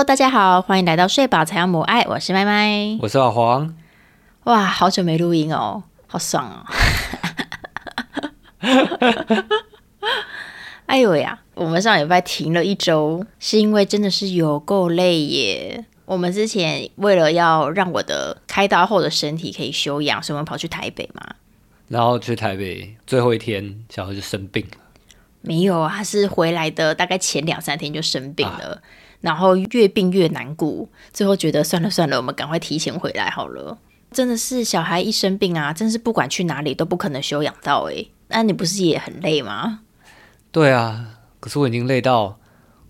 Hello，大家好，欢迎来到睡饱才要母爱，我是麦麦。我是老黄。哇，好久没录音哦，好爽哦！哎呦呀，我们上礼拜停了一周，是因为真的是有够累耶。我们之前为了要让我的开刀后的身体可以休养，所以我们跑去台北嘛。然后去台北最后一天，小孩就生病了。没有啊，他是回来的，大概前两三天就生病了，然后越病越难顾，最后觉得算了算了，我们赶快提前回来好了。真的是小孩一生病啊，真是不管去哪里都不可能休养到哎。那你不是也很累吗？对啊，可是我已经累到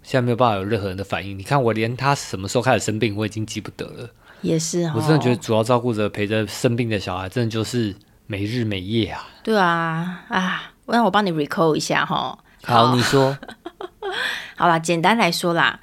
现在没有办法有任何人的反应。你看，我连他什么时候开始生病，我已经记不得了。也是，我真的觉得主要照顾着陪着生病的小孩，真的就是没日没夜啊。对啊，啊，让我帮你 recall 一下哈。好，你说。好啦，简单来说啦，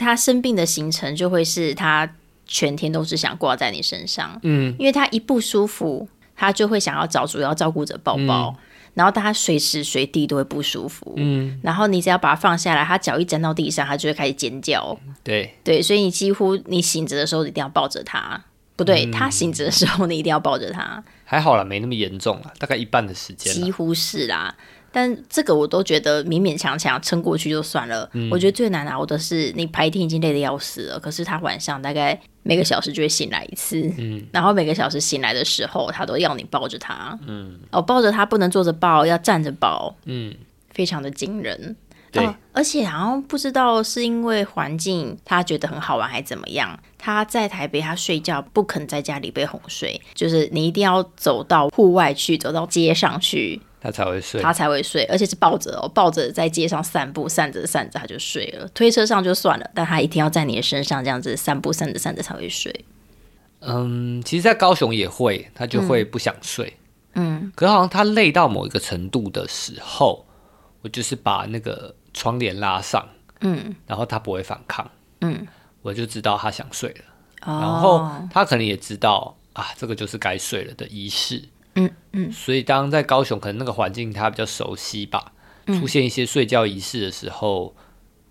他生病的行程就会是他全天都是想挂在你身上，嗯，因为他一不舒服，他就会想要找主要照顾者抱抱，然后他随时随地都会不舒服，嗯，然后你只要把他放下来，他脚一沾到地上，他就会开始尖叫，对。对，所以你几乎你醒着的时候一定要抱着他，不对，他醒着的时候你一定要抱着他，还好啦，没那么严重了，大概一半的时间，几乎是啦。但这个我都觉得勉勉强强撑过去就算了。我觉得最难熬的是你白天已经累得要死了，可是他晚上大概每个小时就会醒来一次，嗯，然后每个小时醒来的时候，他都要你抱着他，嗯，哦，抱着他不能坐着抱，要站着抱，嗯，非常的惊人。对，而且好像不知道是因为环境他觉得很好玩还怎么样，他在台北他睡觉不肯在家里被哄睡，就是你一定要走到户外去，走到街上去。他才会睡，他才会睡，而且是抱着哦，抱着在街上散步，散着散着他就睡了。推车上就算了，但他一定要在你的身上这样子散步，散着散着才会睡。嗯，其实，在高雄也会，他就会不想睡。嗯，可是好像他累到某一个程度的时候，我就是把那个窗帘拉上，嗯，然后他不会反抗，嗯，我就知道他想睡了。然后他可能也知道啊，这个就是该睡了的仪式。嗯嗯，所以当在高雄，可能那个环境他比较熟悉吧，出现一些睡觉仪式的时候，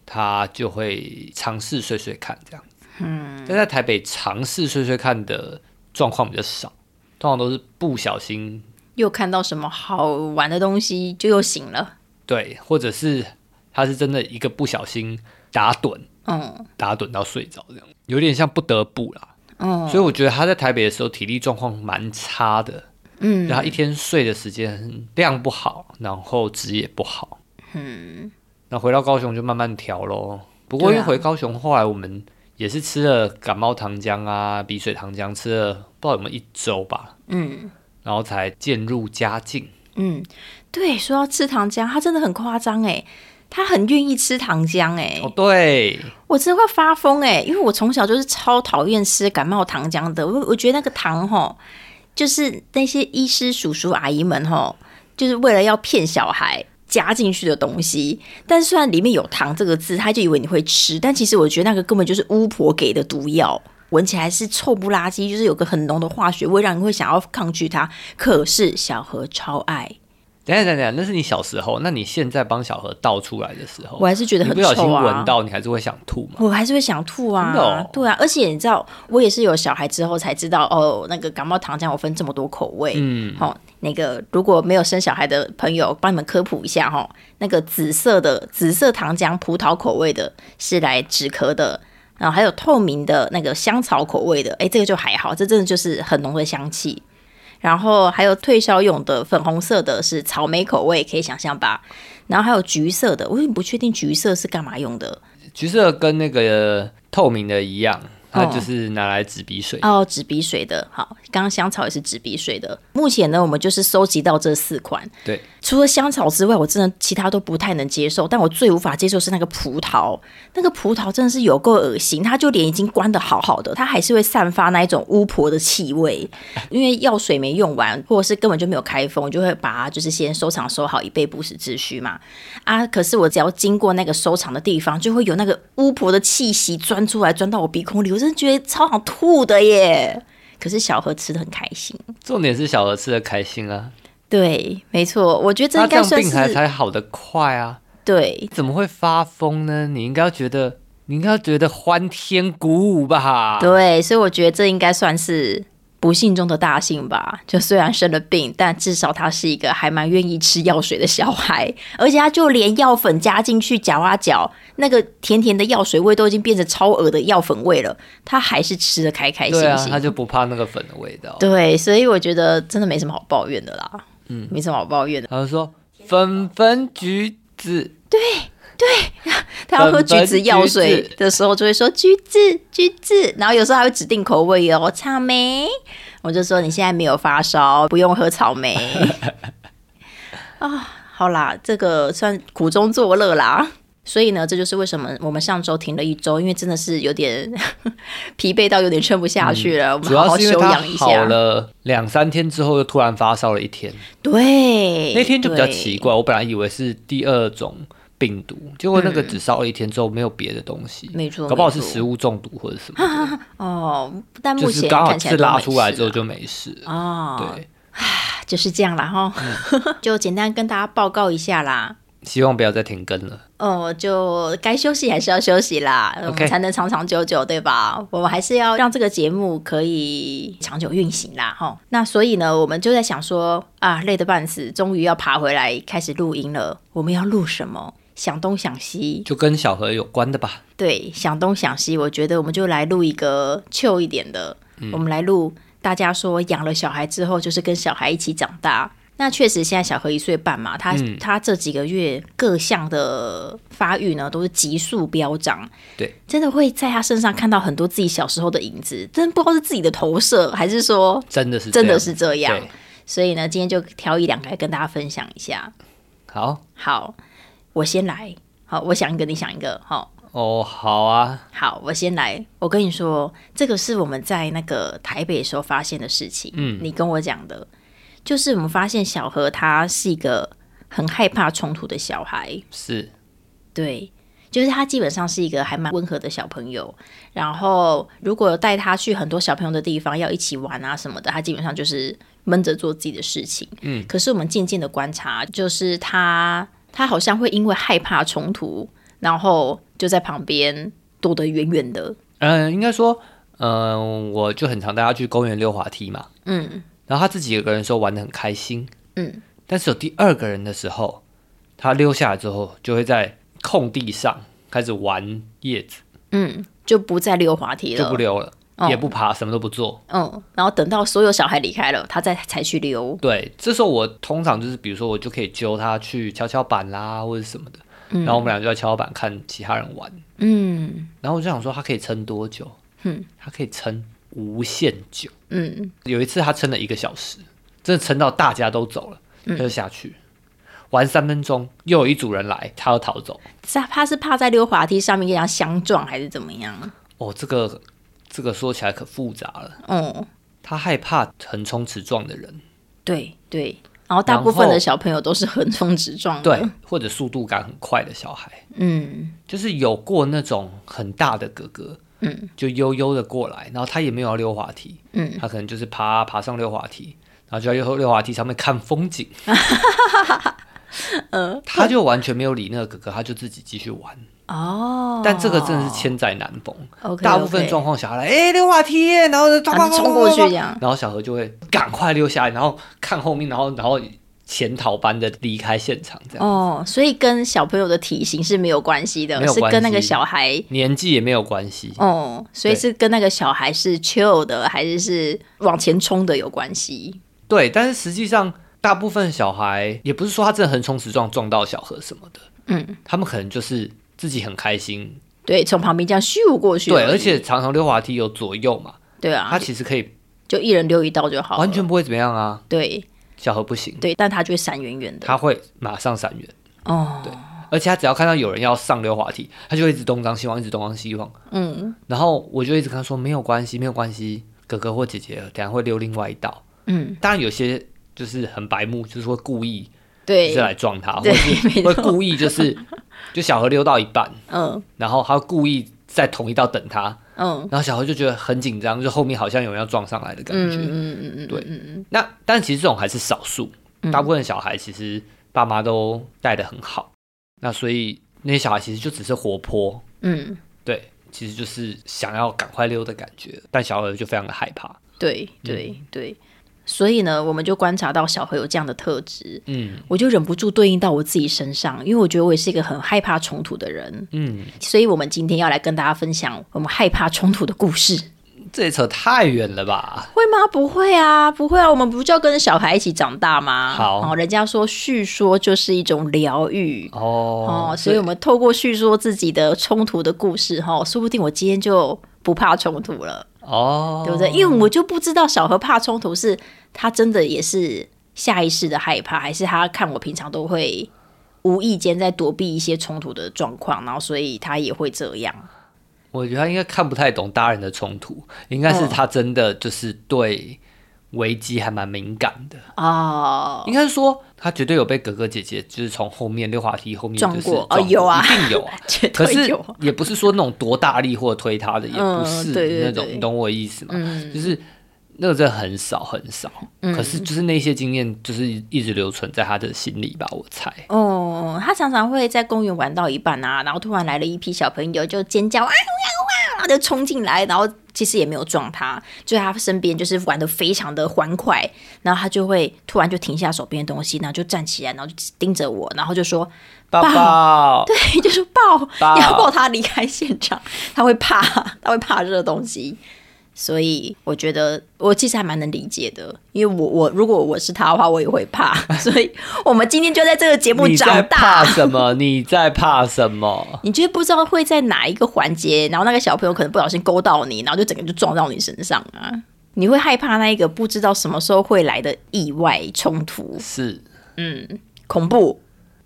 他就会尝试睡睡看这样子。嗯，但在台北尝试睡睡看的状况比较少，通常都是不小心又看到什么好玩的东西就又醒了。对，或者是他是真的一个不小心打盹，嗯，打盹到睡着这样，有点像不得不啦。嗯，所以我觉得他在台北的时候体力状况蛮差的。嗯，然后一天睡的时间量不好，然后质也不好。嗯，那回到高雄就慢慢调喽。不过因为回高雄后来我们也是吃了感冒糖浆啊、鼻水糖浆，吃了不知道有没有一周吧。嗯，然后才渐入佳境。嗯，对，说到吃糖浆，他真的很夸张哎，他很愿意吃糖浆哎。哦，对，我真的会发疯哎，因为我从小就是超讨厌吃感冒糖浆的，我我觉得那个糖吼。就是那些医师叔叔阿姨们哈，就是为了要骗小孩加进去的东西。但虽然里面有“糖”这个字，他就以为你会吃，但其实我觉得那个根本就是巫婆给的毒药，闻起来是臭不拉几，就是有个很浓的化学味，让你会想要抗拒它。可是小何超爱。等下等下，那是你小时候。那你现在帮小何倒出来的时候，我还是觉得很。不小心闻到，你还是会想吐吗？我还是会想吐啊。对啊，而且你知道，我也是有小孩之后才知道哦，那个感冒糖浆有分这么多口味。嗯，好，那个如果没有生小孩的朋友，帮你们科普一下哈。那个紫色的紫色糖浆，葡萄口味的是来止咳的，然后还有透明的那个香草口味的，哎，这个就还好，这真的就是很浓的香气。然后还有退烧用的粉红色的，是草莓口味，可以想象吧？然后还有橘色的，我也不确定橘色是干嘛用的。橘色跟那个透明的一样。它就是拿来止鼻水哦，止鼻水的。好，刚刚香草也是止鼻水的。目前呢，我们就是收集到这四款。对，除了香草之外，我真的其他都不太能接受。但我最无法接受是那个葡萄，那个葡萄真的是有够恶心。它就连已经关的好好的，它还是会散发那一种巫婆的气味。因为药水没用完，或者是根本就没有开封，我就会把它就是先收藏收好，以备不时之需嘛。啊，可是我只要经过那个收藏的地方，就会有那个巫婆的气息钻出来，钻到我鼻孔里。我真的觉得超想吐的耶！可是小何吃的很开心，重点是小何吃的开心啊。对，没错，我觉得这应该算是病才才好的快啊。对，怎么会发疯呢？你应该要觉得你应该要觉得欢天鼓舞吧？对，所以我觉得这应该算是不幸中的大幸吧。就虽然生了病，但至少他是一个还蛮愿意吃药水的小孩，而且他就连药粉加进去搅啊搅，那个甜甜的药水味都已经变成超恶的药粉味了，他还是吃的开开心心。他就不怕那个粉的味道。对，所以我觉得真的没什么好抱怨的啦。嗯，没什么好抱怨的。他就说粉粉橘子，对。对，他要喝橘子药水的时候，就会说橘子橘子，然后有时候还会指定口味哦，草莓。我就说你现在没有发烧，不用喝草莓。啊，好啦，这个算苦中作乐啦。所以呢，这就是为什么我们上周停了一周，因为真的是有点 疲惫到有点撑不下去了。我们好好休养一下。好了两三天之后，又突然发烧了一天。对，那天就比较奇怪。我本来以为是第二种。病毒，结果那个只烧了一天之后没有别的东西，没错，搞不好是食物中毒或者什么。哦，但目前刚好是拉出来之后就没事。哦，对，就是这样啦哈，就简单跟大家报告一下啦。希望不要再停更了。哦，就该休息还是要休息啦，我们才能长长久久，对吧？我们还是要让这个节目可以长久运行啦，哈。那所以呢，我们就在想说啊，累得半死，终于要爬回来开始录音了。我们要录什么？想东想西，就跟小何有关的吧。对，想东想西，我觉得我们就来录一个旧一点的。我们来录，大家说养了小孩之后，就是跟小孩一起长大。那确实，现在小何一岁半嘛，他他这几个月各项的发育呢，都是急速飙涨。对，真的会在他身上看到很多自己小时候的影子，真不知道是自己的投射，还是说真的是真的是这样。所以呢，今天就挑一两个来跟大家分享一下。好，好。我先来，好，我想一个，你想一个，好。哦，好啊，好，我先来。我跟你说，这个是我们在那个台北的时候发现的事情。嗯，你跟我讲的，就是我们发现小何他是一个很害怕冲突的小孩。是，对，就是他基本上是一个还蛮温和的小朋友。然后，如果带他去很多小朋友的地方，要一起玩啊什么的，他基本上就是闷着做自己的事情。嗯，可是我们渐渐的观察，就是他。他好像会因为害怕冲突，然后就在旁边躲得远远的。嗯，应该说，嗯，我就很常带他去公园溜滑梯嘛。嗯，然后他自己一个人时候玩的很开心。嗯，但是有第二个人的时候，他溜下来之后，就会在空地上开始玩叶子。嗯，就不再溜滑梯了，就不溜了。也不爬，什么都不做。嗯，然后等到所有小孩离开了，他再才去溜。对，这时候我通常就是，比如说，我就可以揪他去跷跷板啦，或者什么的。然后我们俩就在跷跷板看其他人玩。嗯，然后我就想说，他可以撑多久？嗯，他可以撑无限久。嗯，有一次他撑了一个小时，真的撑到大家都走了，他就下去玩三分钟，又有一组人来，他要逃走。是他是怕在溜滑梯上面跟人家相撞，还是怎么样？哦，这个。这个说起来可复杂了。嗯，他害怕横冲直撞的人。对对，然后大部分的小朋友都是横冲直撞，对，或者速度感很快的小孩。嗯，就是有过那种很大的哥哥，嗯，就悠悠的过来，然后他也没有要溜滑梯，嗯，他可能就是爬爬上溜滑梯，然后就在溜溜滑梯上面看风景。嗯 他就完全没有理那个哥哥，他就自己继续玩。哦，但这个真的是千载难逢。大部分状况小孩来，哎，溜滑梯，然后他冲过去这样，然后小何就会赶快溜下来，然后看后面，然后然后潜逃般的离开现场，这样。哦，所以跟小朋友的体型是没有关系的，是跟那个小孩年纪也没有关系。哦，所以是跟那个小孩是 chill 的，还是是往前冲的有关系？对，但是实际上大部分小孩也不是说他真的横冲直撞撞到小何什么的，嗯，他们可能就是。自己很开心，对，从旁边这样咻过去，对，而且常常溜滑梯有左右嘛，对啊，他其实可以就一人溜一道就好，完全不会怎么样啊。对，小何不行，对，但他就会闪远远的，他会马上闪远。哦，对，而且他只要看到有人要上溜滑梯，他就一直东张西望，一直东张西望，嗯，然后我就一直跟他说没有关系，没有关系，哥哥或姐姐等下会溜另外一道，嗯，当然有些就是很白目，就是会故意。对，是来撞他，或者会故意就是，就小何溜到一半，嗯，然后他故意在同一道等他，嗯，然后小何就觉得很紧张，就后面好像有人要撞上来的感觉，嗯嗯嗯嗯，对，嗯嗯，那但其实这种还是少数，大部分小孩其实爸妈都带的很好，那所以那些小孩其实就只是活泼，嗯，对，其实就是想要赶快溜的感觉，但小何就非常的害怕。对对对，所以呢，我们就观察到小何有这样的特质，嗯，我就忍不住对应到我自己身上，因为我觉得我也是一个很害怕冲突的人，嗯，所以我们今天要来跟大家分享我们害怕冲突的故事。这也扯太远了吧？会吗？不会啊，不会啊，我们不就要跟小孩一起长大吗？好，人家说叙说就是一种疗愈哦，哦，所以我们透过叙说自己的冲突的故事，哈，说不定我今天就不怕冲突了哦，对不对？因为我就不知道小何怕冲突是他真的也是下意识的害怕，还是他看我平常都会无意间在躲避一些冲突的状况，然后所以他也会这样。我觉得他应该看不太懂大人的冲突，应该是他真的就是对危机还蛮敏感的哦。应该是说他绝对有被哥哥姐姐就是从后面溜滑梯后面撞过哦，有啊，一定有啊，可是也不是说那种多大力或推他的，也不是那种，你懂我意思吗？就是。那个真的很少很少，可是就是那些经验，就是一直留存在他的心里吧，我猜。哦，他常常会在公园玩到一半啊，然后突然来了一批小朋友，就尖叫啊哇哇，然后就冲进来，然后其实也没有撞他，就在他身边，就是玩的非常的欢快，然后他就会突然就停下手边的东西，然后就站起来，然后就盯着我，然后就说抱，对，就是抱，要抱他离开现场，他会怕，他会怕这个东西。所以我觉得我其实还蛮能理解的，因为我我如果我是他的话，我也会怕。所以我们今天就在这个节目长大。怕什么？你在怕什么？你就是不知道会在哪一个环节，然后那个小朋友可能不小心勾到你，然后就整个就撞到你身上啊！你会害怕那一个不知道什么时候会来的意外冲突。是，嗯，恐怖。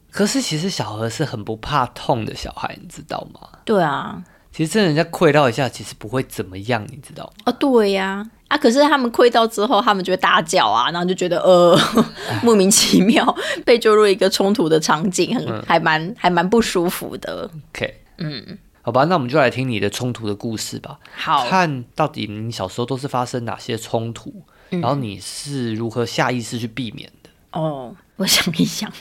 可是其实小何是很不怕痛的小孩，你知道吗？对啊。其实真人家溃到一下，其实不会怎么样，你知道吗？哦，对呀，啊，可是他们溃到之后，他们就会大叫啊，然后就觉得呃，莫名其妙被坠入一个冲突的场景，很还蛮还蛮不舒服的。OK，嗯，好吧，那我们就来听你的冲突的故事吧。好，看到底你小时候都是发生哪些冲突，然后你是如何下意识去避免的？哦，我想一想。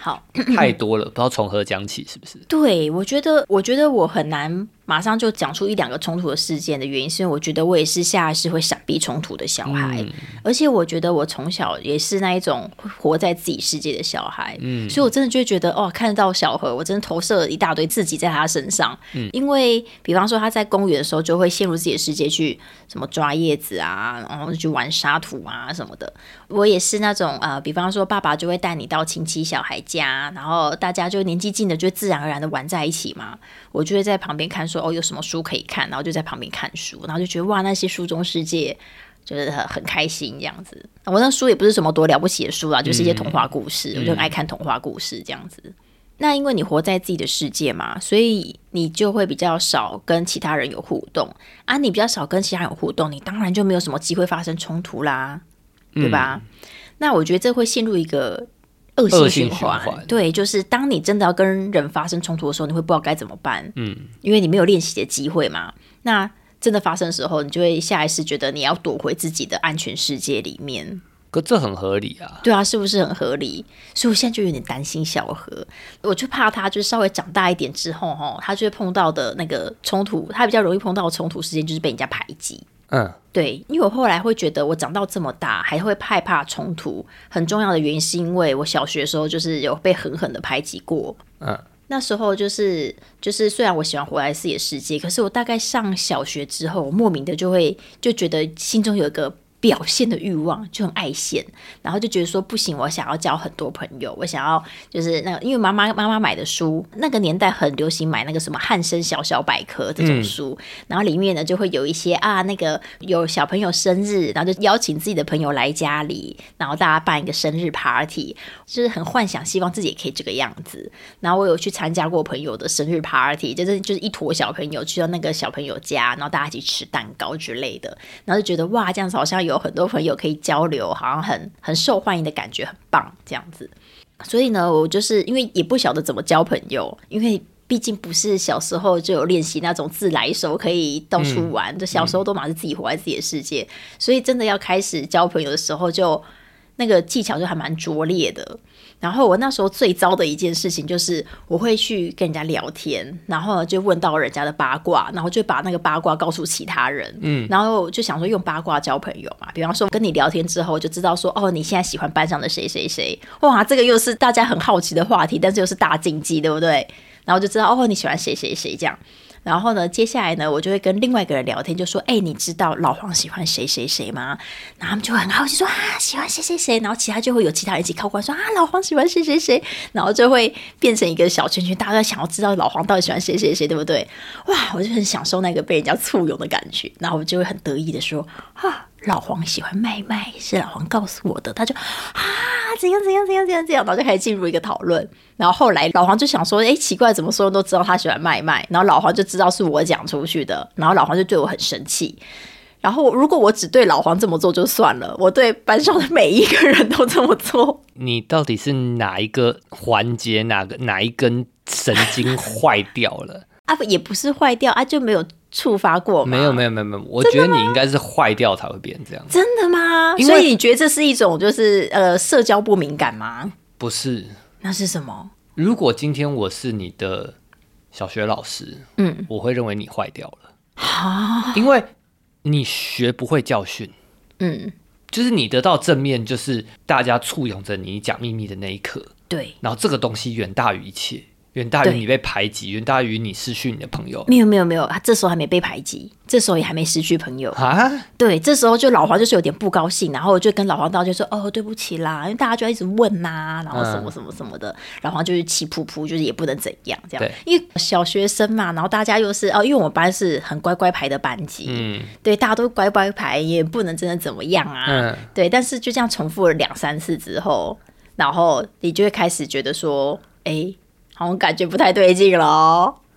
好，太多了，不知道从何讲起，是不是？对，我觉得，我觉得我很难。马上就讲出一两个冲突的事件的原因，是因为我觉得我也是下意识会闪避冲突的小孩，而且我觉得我从小也是那一种活在自己世界的小孩，嗯，所以我真的就会觉得哦，看到小何，我真的投射了一大堆自己在他身上，嗯，因为比方说他在公园的时候就会陷入自己的世界去什么抓叶子啊，然后去玩沙土啊什么的，我也是那种呃，比方说爸爸就会带你到亲戚小孩家，然后大家就年纪近的就自然而然的玩在一起嘛，我就会在旁边看说。哦，有什么书可以看，然后就在旁边看书，然后就觉得哇，那些书中世界就是很很开心这样子。我那书也不是什么多了不起的书啦，就是一些童话故事，我就很爱看童话故事这样子。那因为你活在自己的世界嘛，所以你就会比较少跟其他人有互动啊。你比较少跟其他人有互动，你当然就没有什么机会发生冲突啦，对吧？那我觉得这会陷入一个。恶性循环，对，就是当你真的要跟人发生冲突的时候，你会不知道该怎么办，嗯，因为你没有练习的机会嘛。那真的发生的时候，你就会下意识觉得你要躲回自己的安全世界里面。可这很合理啊，对啊，是不是很合理？所以我现在就有点担心小何，我就怕他，就是稍微长大一点之后，哈，他就会碰到的那个冲突，他比较容易碰到的冲突事件，就是被人家排挤。嗯，对，因为我后来会觉得，我长到这么大还会害怕冲突，很重要的原因是因为我小学的时候就是有被狠狠的排挤过。嗯，那时候就是就是，虽然我喜欢活在自己的世界，可是我大概上小学之后，莫名的就会就觉得心中有一个。表现的欲望就很爱现，然后就觉得说不行，我想要交很多朋友，我想要就是那个，因为妈妈妈妈买的书，那个年代很流行买那个什么汉生小小百科这种书，然后里面呢就会有一些啊，那个有小朋友生日，然后就邀请自己的朋友来家里，然后大家办一个生日 party，就是很幻想，希望自己也可以这个样子。然后我有去参加过朋友的生日 party，就是就是一坨小朋友去到那个小朋友家，然后大家一起吃蛋糕之类的，然后就觉得哇，这样子好像有。有很多朋友可以交流，好像很很受欢迎的感觉，很棒这样子。所以呢，我就是因为也不晓得怎么交朋友，因为毕竟不是小时候就有练习那种自来熟，可以到处玩。就小时候都嘛是自己活在自己的世界，所以真的要开始交朋友的时候，就那个技巧就还蛮拙劣的。然后我那时候最糟的一件事情就是，我会去跟人家聊天，然后就问到人家的八卦，然后就把那个八卦告诉其他人，嗯，然后就想说用八卦交朋友嘛。比方说跟你聊天之后，就知道说哦，你现在喜欢班上的谁谁谁，哇，这个又是大家很好奇的话题，但是又是大禁忌，对不对？然后就知道哦，你喜欢谁谁谁这样。然后呢，接下来呢，我就会跟另外一个人聊天，就说：“哎，你知道老黄喜欢谁谁谁吗？”然后他们就很好奇说：“啊，喜欢谁谁谁。”然后其他就会有其他人一起靠过来说：“啊，老黄喜欢谁谁谁。”然后就会变成一个小圈圈，大家都想要知道老黄到底喜欢谁谁谁，对不对？哇，我就很享受那个被人家簇拥的感觉。然后我就会很得意的说：“啊。”老黄喜欢麦麦，是老黄告诉我的。他就啊，怎样怎样怎样怎样怎样，然后就开始进入一个讨论。然后后来老黄就想说，哎，奇怪，怎么所有人都知道他喜欢麦麦？然后老黄就知道是我讲出去的。然后老黄就对我很生气。然后如果我只对老黄这么做就算了，我对班上的每一个人都这么做。你到底是哪一个环节，哪个哪一根神经坏掉了？啊，也不是坏掉啊，就没有。触发过没有没有没有没有，我觉得你应该是坏掉才会变这样。真的吗？所以你觉得这是一种就是呃社交不敏感吗？不是，那是什么？如果今天我是你的小学老师，嗯，我会认为你坏掉了。啊，因为你学不会教训，嗯，就是你得到正面，就是大家簇拥着你讲秘密的那一刻，对，然后这个东西远大于一切。远大于你被排挤，远大于你失去你的朋友。没有没有没有，他这时候还没被排挤，这时候也还没失去朋友啊。对，这时候就老黄就是有点不高兴，然后我就跟老黄道歉说：“哦，对不起啦，因为大家就一直问呐，然后什么什么什么的。”老黄就是气噗噗，就是也不能怎样这样。因为小学生嘛，然后大家又是哦，因为我们班是很乖乖牌的班级，嗯，对，大家都乖乖牌，也不能真的怎么样啊。嗯，对，但是就这样重复了两三次之后，然后你就会开始觉得说：“哎。”我感觉不太对劲了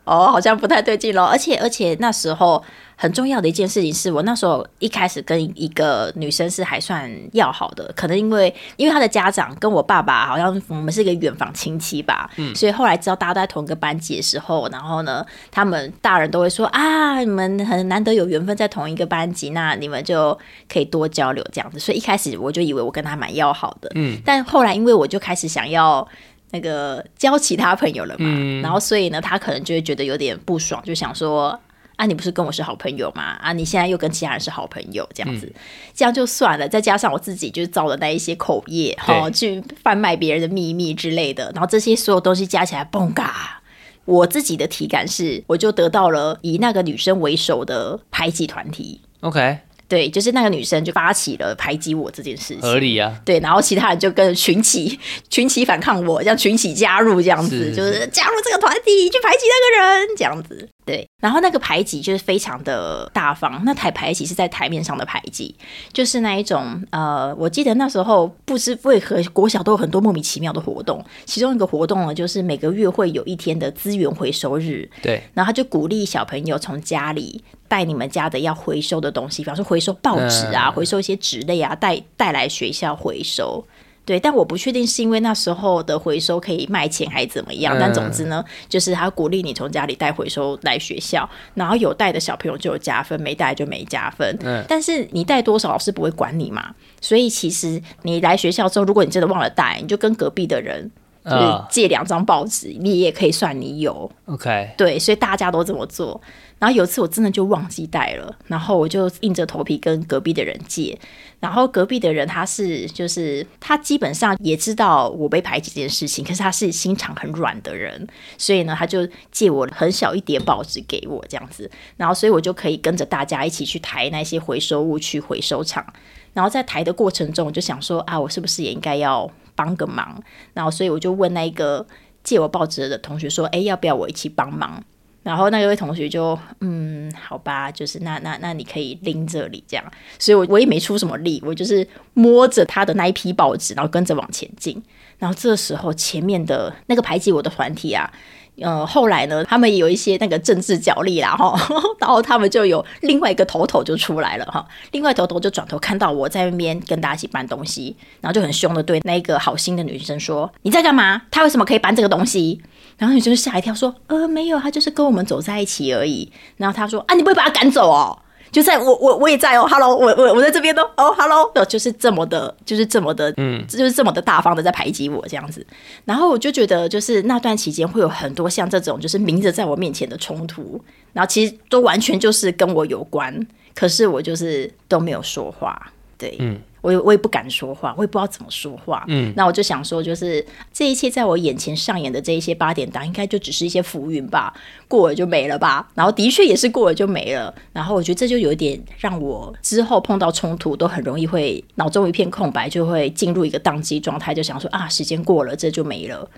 哦，好像不太对劲了。而且，而且那时候很重要的一件事情是我那时候一开始跟一个女生是还算要好的，可能因为因为她的家长跟我爸爸好像我们是一个远房亲戚吧，嗯，所以后来知道大家都在同一个班级的时候，然后呢，他们大人都会说啊，你们很难得有缘分在同一个班级，那你们就可以多交流这样子。所以一开始我就以为我跟他蛮要好的，嗯，但后来因为我就开始想要。那个交其他朋友了嘛，然后所以呢，他可能就会觉得有点不爽，就想说啊，你不是跟我是好朋友吗？啊，你现在又跟其他人是好朋友，这样子，这样就算了。再加上我自己就是造的那一些口业，哈，去贩卖别人的秘密之类的，然后这些所有东西加起来，嘣嘎！我自己的体感是，我就得到了以那个女生为首的排挤团体。OK。对，就是那个女生就发起了排挤我这件事情，合理啊。对，然后其他人就跟群起群起反抗我，像群起加入这样子，就是加入这个团体去排挤那个人这样子。对，然后那个排挤就是非常的大方，那台排挤是在台面上的排挤，就是那一种呃，我记得那时候不知为何国小都有很多莫名其妙的活动，其中一个活动呢，就是每个月会有一天的资源回收日，对，然后他就鼓励小朋友从家里带你们家的要回收的东西，比方说回收报纸啊，回收一些纸类啊，带带来学校回收。对，但我不确定是因为那时候的回收可以卖钱还是怎么样。但总之呢，就是他鼓励你从家里带回收来学校，然后有带的小朋友就有加分，没带就没加分。嗯，但是你带多少，老师不会管你嘛。所以其实你来学校之后，如果你真的忘了带，你就跟隔壁的人就是借两张报纸，你也可以算你有。OK，对，所以大家都这么做。然后有一次我真的就忘记带了，然后我就硬着头皮跟隔壁的人借。然后隔壁的人他是就是他基本上也知道我被排挤这件事情，可是他是心肠很软的人，所以呢他就借我很小一叠报纸给我这样子，然后所以我就可以跟着大家一起去抬那些回收物去回收厂。然后在抬的过程中，我就想说啊，我是不是也应该要帮个忙？然后所以我就问那个借我报纸的同学说，哎，要不要我一起帮忙？然后那位同学就嗯，好吧，就是那那那你可以拎这里这样，所以我我也没出什么力，我就是摸着他的那一批报纸，然后跟着往前进。然后这时候前面的那个排挤我的团体啊，呃，后来呢，他们有一些那个政治角力啦哈，然后他们就有另外一个头头就出来了哈，另外头头就转头看到我在那边跟大家一起搬东西，然后就很凶的对那个好心的女生说：“你在干嘛？他为什么可以搬这个东西？”然后女生吓一跳，说：“呃，没有，他就是跟我们走在一起而已。”然后他说：“啊，你不会把他赶走哦？就在我我我也在哦，Hello，我我我在这边哦，哦，Hello，就是这么的，就是这么的，嗯，就是这么的大方的在排挤我这样子。然后我就觉得，就是那段期间会有很多像这种，就是明着在我面前的冲突，然后其实都完全就是跟我有关，可是我就是都没有说话，对，嗯。我也我也不敢说话，我也不知道怎么说话。嗯，那我就想说，就是这一切在我眼前上演的这一些八点档，应该就只是一些浮云吧，过了就没了吧。然后的确也是过了就没了。然后我觉得这就有一点让我之后碰到冲突都很容易会脑中一片空白，就会进入一个宕机状态，就想说啊，时间过了，这就没了。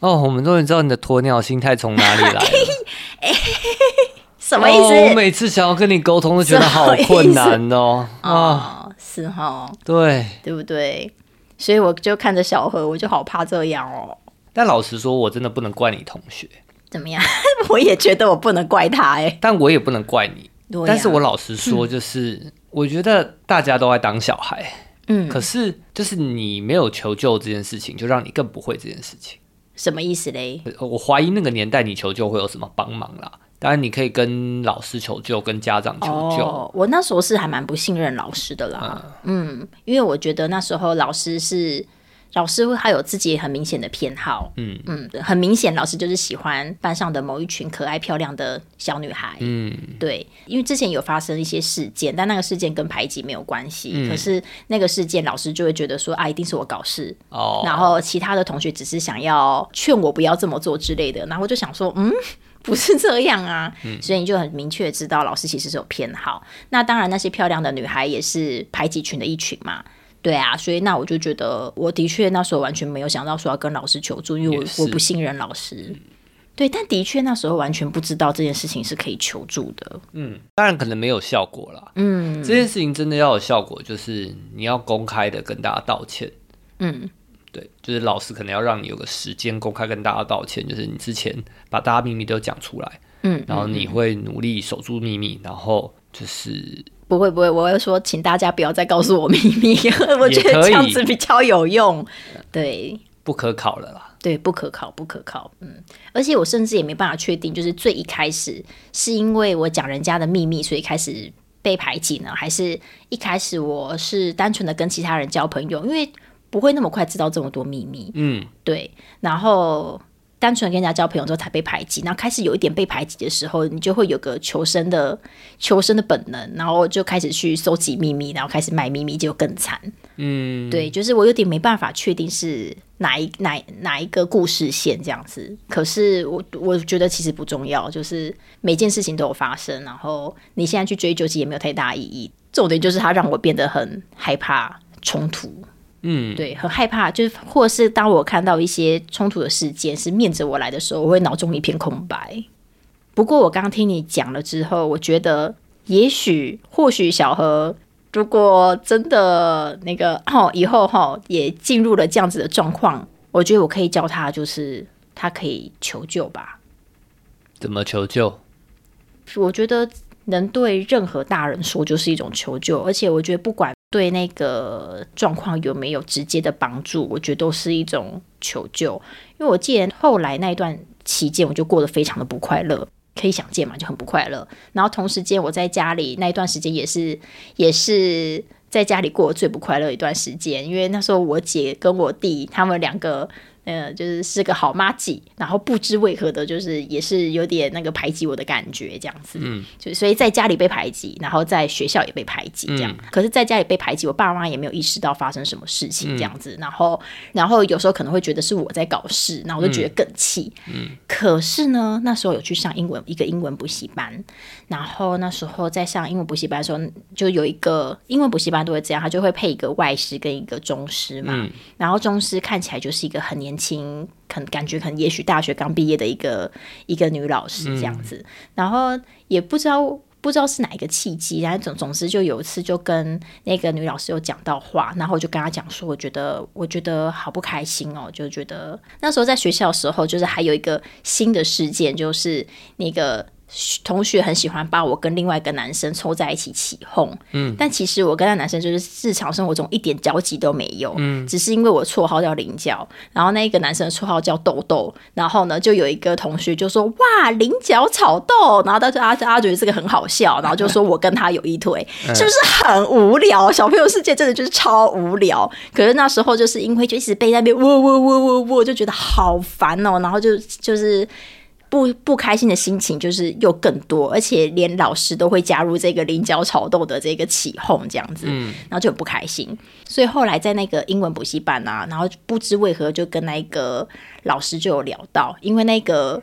哦，我们终于知道你的鸵鸟心态从哪里来了。什么意思？我每次想要跟你沟通都觉得好困难哦。啊。是哈，对对不对？所以我就看着小何，我就好怕这样哦。但老实说，我真的不能怪你同学。怎么样？我也觉得我不能怪他哎。但我也不能怪你。但是我老实说，就是我觉得大家都在当小孩。嗯。可是，就是你没有求救这件事情，就让你更不会这件事情。什么意思嘞？我怀疑那个年代你求救会有什么帮忙啦？当然，你可以跟老师求救，跟家长求救。我那时候是还蛮不信任老师的啦，嗯，因为我觉得那时候老师是老师，他有自己很明显的偏好，嗯。嗯，很明显，老师就是喜欢班上的某一群可爱漂亮的小女孩，嗯，对，因为之前有发生一些事件，但那个事件跟排挤没有关系，可是那个事件老师就会觉得说啊，一定是我搞事，哦，然后其他的同学只是想要劝我不要这么做之类的，然后我就想说，嗯。不是这样啊，所以你就很明确知道老师其实是有偏好。那当然，那些漂亮的女孩也是排挤群的一群嘛。对啊，所以那我就觉得，我的确那时候完全没有想到说要跟老师求助，因为我我不信任老师。对，但的确那时候完全不知道这件事情是可以求助的。嗯，当然可能没有效果了。嗯，这件事情真的要有效果，就是你要公开的跟大家道歉。嗯。对，就是老师可能要让你有个时间公开跟大家道歉，就是你之前把大家秘密都讲出来，嗯，然后你会努力守住秘密，然后就是不会不会，我会说，请大家不要再告诉我秘密，我觉得这样子比较有用。对，不可考了啦，对，不可考，不可考，嗯，而且我甚至也没办法确定，就是最一开始是因为我讲人家的秘密，所以开始被排挤呢，还是一开始我是单纯的跟其他人交朋友，因为。不会那么快知道这么多秘密，嗯，对。然后单纯跟人家交朋友之后才被排挤，然后开始有一点被排挤的时候，你就会有个求生的求生的本能，然后就开始去搜集秘密，然后开始卖秘密，就更惨。嗯，对，就是我有点没办法确定是哪一哪哪一个故事线这样子。可是我我觉得其实不重要，就是每件事情都有发生，然后你现在去追究其实也没有太大意义。重点就是它让我变得很害怕冲突。嗯，对，很害怕，就是或是当我看到一些冲突的事件是面着我来的时候，我会脑中一片空白。不过我刚刚听你讲了之后，我觉得也许或许小何如果真的那个哦以后哈也进入了这样子的状况，我觉得我可以教他，就是他可以求救吧？怎么求救？我觉得能对任何大人说就是一种求救，而且我觉得不管。对那个状况有没有直接的帮助？我觉得都是一种求救。因为我记得后来那一段期间，我就过得非常的不快乐，可以想见嘛，就很不快乐。然后同时间我在家里那一段时间也是也是在家里过最不快乐一段时间，因为那时候我姐跟我弟他们两个。呃，就是是个好妈姐，然后不知为何的，就是也是有点那个排挤我的感觉，这样子。嗯，就所以在家里被排挤，然后在学校也被排挤，这样。可是在家里被排挤，我爸妈也没有意识到发生什么事情，这样子。然后，然后有时候可能会觉得是我在搞事，然后我就觉得更气。嗯。可是呢，那时候有去上英文一个英文补习班，然后那时候在上英文补习班的时候，就有一个英文补习班都会这样，他就会配一个外师跟一个中师嘛。嗯。然后中师看起来就是一个很年。轻，可能感觉可能也许大学刚毕业的一个一个女老师这样子，然后也不知道不知道是哪一个契机，然后总总之就有一次就跟那个女老师有讲到话，然后我就跟她讲说，我觉得我觉得好不开心哦，就觉得那时候在学校的时候，就是还有一个新的事件，就是那个同学很喜欢把我跟另外一个男生凑在一起起哄，嗯，但其实我跟那男生就是日常生活中一点交集都没有，嗯，只是因为我绰号叫菱角，然后那一个男生的绰号叫豆豆，然后呢，就有一个同学就说哇菱角炒豆，然后他就阿阿觉得这个很好笑，然后就说我跟他有一腿，是不是很无聊？小朋友世界真的就是超无聊。可是那时候就是因为就一直被那边喔喔喔喔喔，就觉得好烦哦，然后就就是。不不开心的心情就是又更多，而且连老师都会加入这个菱角炒豆的这个起哄这样子，然后就很不开心。所以后来在那个英文补习班啊，然后不知为何就跟那个老师就有聊到，因为那个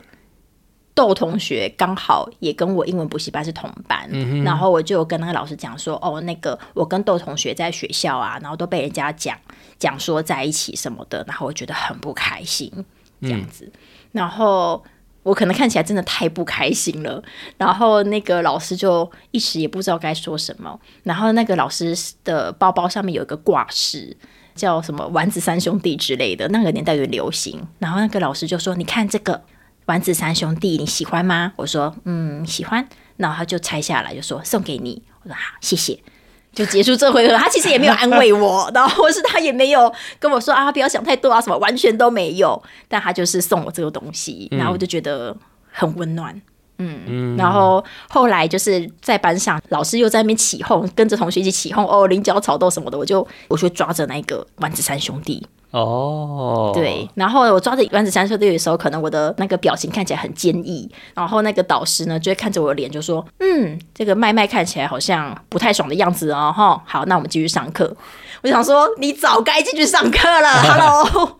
豆同学刚好也跟我英文补习班是同班，然后我就跟那个老师讲说，哦，那个我跟豆同学在学校啊，然后都被人家讲讲说在一起什么的，然后我觉得很不开心这样子，然后。我可能看起来真的太不开心了，然后那个老师就一时也不知道该说什么。然后那个老师的包包上面有一个挂饰，叫什么“丸子三兄弟”之类的，那个年代有流行。然后那个老师就说：“你看这个丸子三兄弟，你喜欢吗？”我说：“嗯，喜欢。”然后他就拆下来就说：“送给你。”我说：“好，谢谢。”就结束这回合，他其实也没有安慰我，然后或是他也没有跟我说啊，不要想太多啊，什么完全都没有。但他就是送我这个东西，然后我就觉得很温暖，嗯。然后后来就是在班上，老师又在那边起哄，跟着同学一起起哄哦，菱角炒豆什么的，我就我就抓着那个丸子三兄弟。哦，对，然后我抓着丸子三兄弟的时候，可能我的那个表情看起来很坚毅，然后那个导师呢就会看着我的脸就说：“嗯，这个麦麦看起来好像不太爽的样子哦。”哈，好，那我们继续上课。我想说，你早该进去上课了。Hello，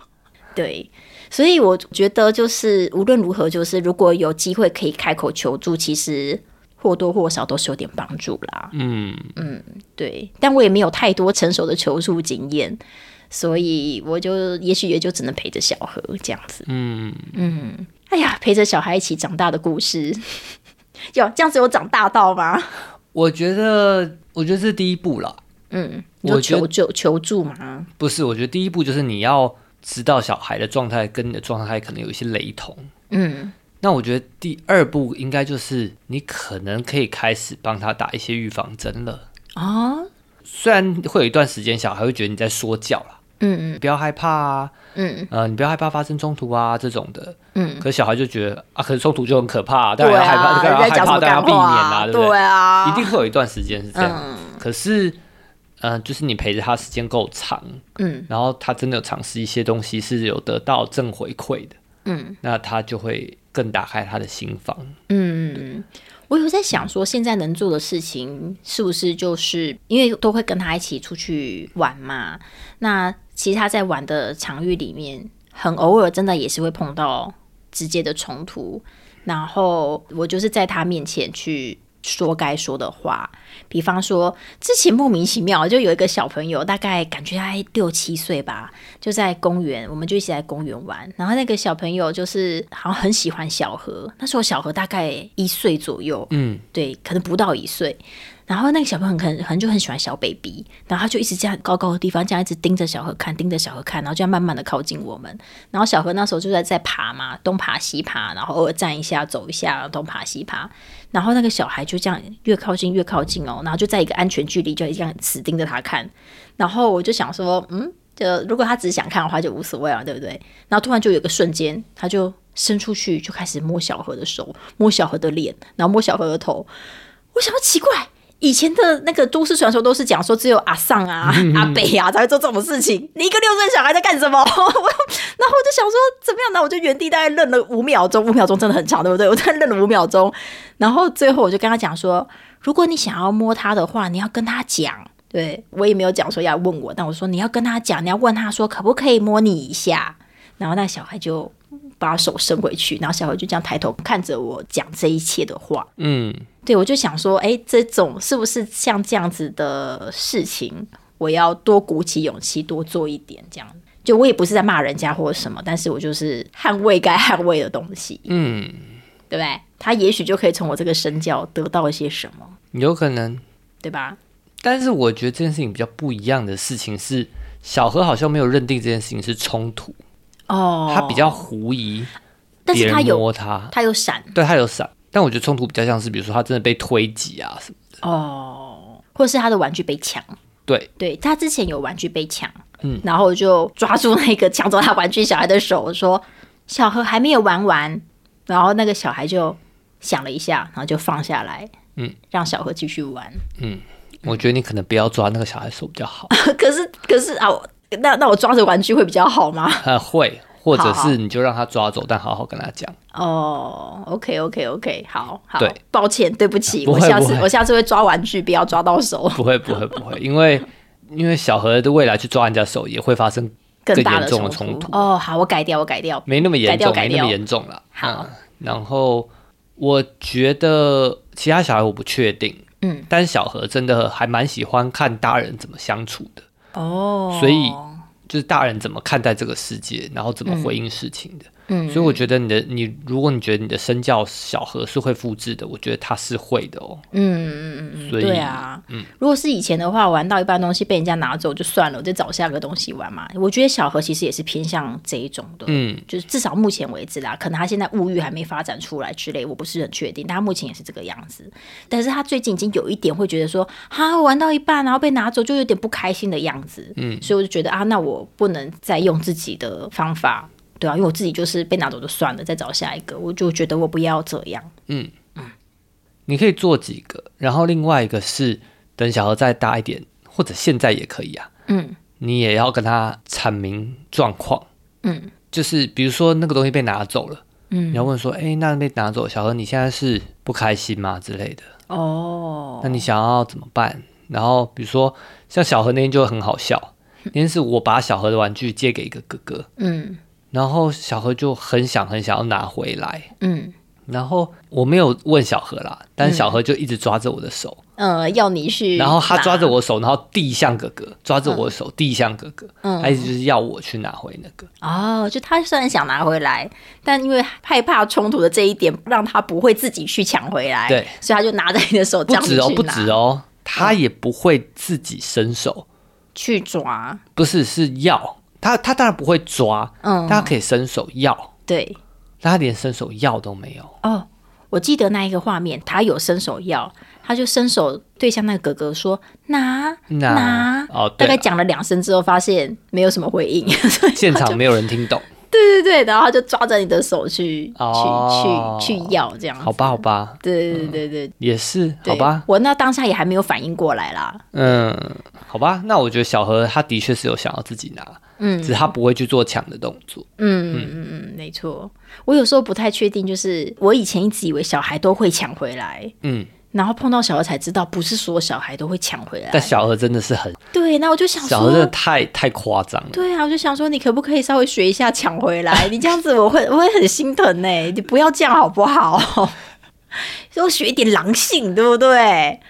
对，所以我觉得就是无论如何，就是如果有机会可以开口求助，其实或多或少都是有点帮助啦。嗯嗯，对，但我也没有太多成熟的求助经验。所以我就也许也就只能陪着小何这样子，嗯嗯，哎呀，陪着小孩一起长大的故事，有这样子有长大到吗？我觉得，我觉得这是第一步了。嗯，我求救求助吗？不是，我觉得第一步就是你要知道小孩的状态跟你的状态可能有一些雷同。嗯，那我觉得第二步应该就是你可能可以开始帮他打一些预防针了。啊，虽然会有一段时间小孩会觉得你在说教啦。嗯嗯，不要害怕啊，嗯呃，你不要害怕发生冲突啊，这种的，嗯，可是小孩就觉得啊，可是冲突就很可怕，当然要害怕，当然要害怕，当然要避免啊，对不对？对啊，一定会有一段时间是这样，可是，嗯，就是你陪着他时间够长，嗯，然后他真的有尝试一些东西是有得到正回馈的，嗯，那他就会更打开他的心房，嗯。我有在想说，现在能做的事情是不是就是因为都会跟他一起出去玩嘛？那其实他在玩的场域里面，很偶尔真的也是会碰到直接的冲突，然后我就是在他面前去。说该说的话，比方说之前莫名其妙就有一个小朋友，大概感觉他六七岁吧，就在公园，我们就一起在公园玩。然后那个小朋友就是好像很喜欢小何，那时候小何大概一岁左右，嗯，对，可能不到一岁。然后那个小朋友很可能就很喜欢小 baby，然后他就一直这样高高的地方，这样一直盯着小何看，盯着小何看，然后就要慢慢的靠近我们。然后小何那时候就在在爬嘛，东爬西爬，然后偶尔站一下走一下，东爬西爬。然后那个小孩就这样越靠近越靠近哦，然后就在一个安全距离，就这样死盯着他看。然后我就想说，嗯，就如果他只是想看的话，就无所谓了，对不对？然后突然就有个瞬间，他就伸出去就开始摸小何的手，摸小何的脸，然后摸小何的头。我想到奇怪。以前的那个都市传说都是讲说只有阿尚啊、阿北啊才会做这种事情。你一个六岁小孩在干什么？然后我就想说怎么样呢？我就原地大概愣了五秒钟，五秒钟真的很长，对不对？我在愣了五秒钟，然后最后我就跟他讲说：如果你想要摸他的话，你要跟他讲。对我也没有讲说要问我，但我说你要跟他讲，你要问他说可不可以摸你一下。然后那小孩就把手伸回去，然后小何就这样抬头看着我讲这一切的话。嗯。对，我就想说，哎，这种是不是像这样子的事情，我要多鼓起勇气，多做一点，这样。就我也不是在骂人家或者什么，但是我就是捍卫该捍卫的东西。嗯，对不对？他也许就可以从我这个身教得到一些什么，有可能，对吧？但是我觉得这件事情比较不一样的事情是，小何好像没有认定这件事情是冲突哦，他比较狐疑，但是他有摸他，他有闪，对他有闪。但我觉得冲突比较像是，比如说他真的被推挤啊什么的。哦，或者是他的玩具被抢。对，对他之前有玩具被抢，嗯，然后就抓住那个抢走他玩具小孩的手，说：“小何还没有玩完。”然后那个小孩就想了一下，然后就放下来，嗯，让小何继续玩。嗯，我觉得你可能不要抓那个小孩手比较好。可是，可是啊，那那我抓着玩具会比较好吗？呃，会。或者是你就让他抓走，但好好跟他讲。哦，OK，OK，OK，好，好，对，抱歉，对不起，我下次我下次会抓玩具，不要抓到手。不会，不会，不会，因为因为小何的未来去抓人家手也会发生更严重的冲突。哦，好，我改掉，我改掉，没那么严重，没那么严重了。好，然后我觉得其他小孩我不确定，嗯，但是小何真的还蛮喜欢看大人怎么相处的。哦，所以。就是大人怎么看待这个世界，然后怎么回应事情的。嗯，所以我觉得你的你，如果你觉得你的身教小何是会复制的，我觉得他是会的哦。嗯嗯嗯嗯，对啊。嗯，如果是以前的话，玩到一半东西被人家拿走就算了，我就找下个东西玩嘛。我觉得小何其实也是偏向这一种的。嗯，就是至少目前为止啦，可能他现在物欲还没发展出来之类，我不是很确定。但他目前也是这个样子。但是他最近已经有一点会觉得说，哈，玩到一半然后被拿走，就有点不开心的样子。嗯，所以我就觉得啊，那我不能再用自己的方法。对啊，因为我自己就是被拿走就算了，再找下一个，我就觉得我不要这样。嗯嗯，你可以做几个，然后另外一个是等小何再大一点，或者现在也可以啊。嗯，你也要跟他阐明状况。嗯，就是比如说那个东西被拿走了，嗯，你要问说，哎，那被拿走，小何你现在是不开心吗之类的？哦，那你想要怎么办？然后比如说像小何那天就很好笑，那天是我把小何的玩具借给一个哥哥。嗯。然后小何就很想很想要拿回来，嗯，然后我没有问小何啦，但小何就一直抓着我的手，嗯，要你去，然后他抓着我手，然后递向哥哥，抓着我的手递向哥哥，嗯，他意思就是要我去拿回那个，哦，就他虽然想拿回来，但因为害怕冲突的这一点，让他不会自己去抢回来，对，所以他就拿在你的手，不止哦，不止哦，他也不会自己伸手去抓，不是是要。他他当然不会抓，嗯，他可以伸手要，对，但他连伸手要都没有。哦，我记得那一个画面，他有伸手要，他就伸手对向那个哥哥说拿拿，哦，大概讲了两声之后，发现没有什么回应，现场没有人听懂。对对对，然后他就抓着你的手去去去去要这样。好吧，好吧。对对对对也是好吧。我那当下也还没有反应过来啦。嗯，好吧，那我觉得小何他的确是有想要自己拿。嗯，只是他不会去做抢的动作。嗯嗯嗯嗯，没错。我有时候不太确定，就是我以前一直以为小孩都会抢回来。嗯，然后碰到小何才知道，不是所有小孩都会抢回来。但小何真的是很对，那我就想，小何真的太太夸张了。对啊，我就想说，你可不可以稍微学一下抢回来？你这样子，我会我会很心疼呢。你不要这样好不好？要学一点狼性，对不对？哎，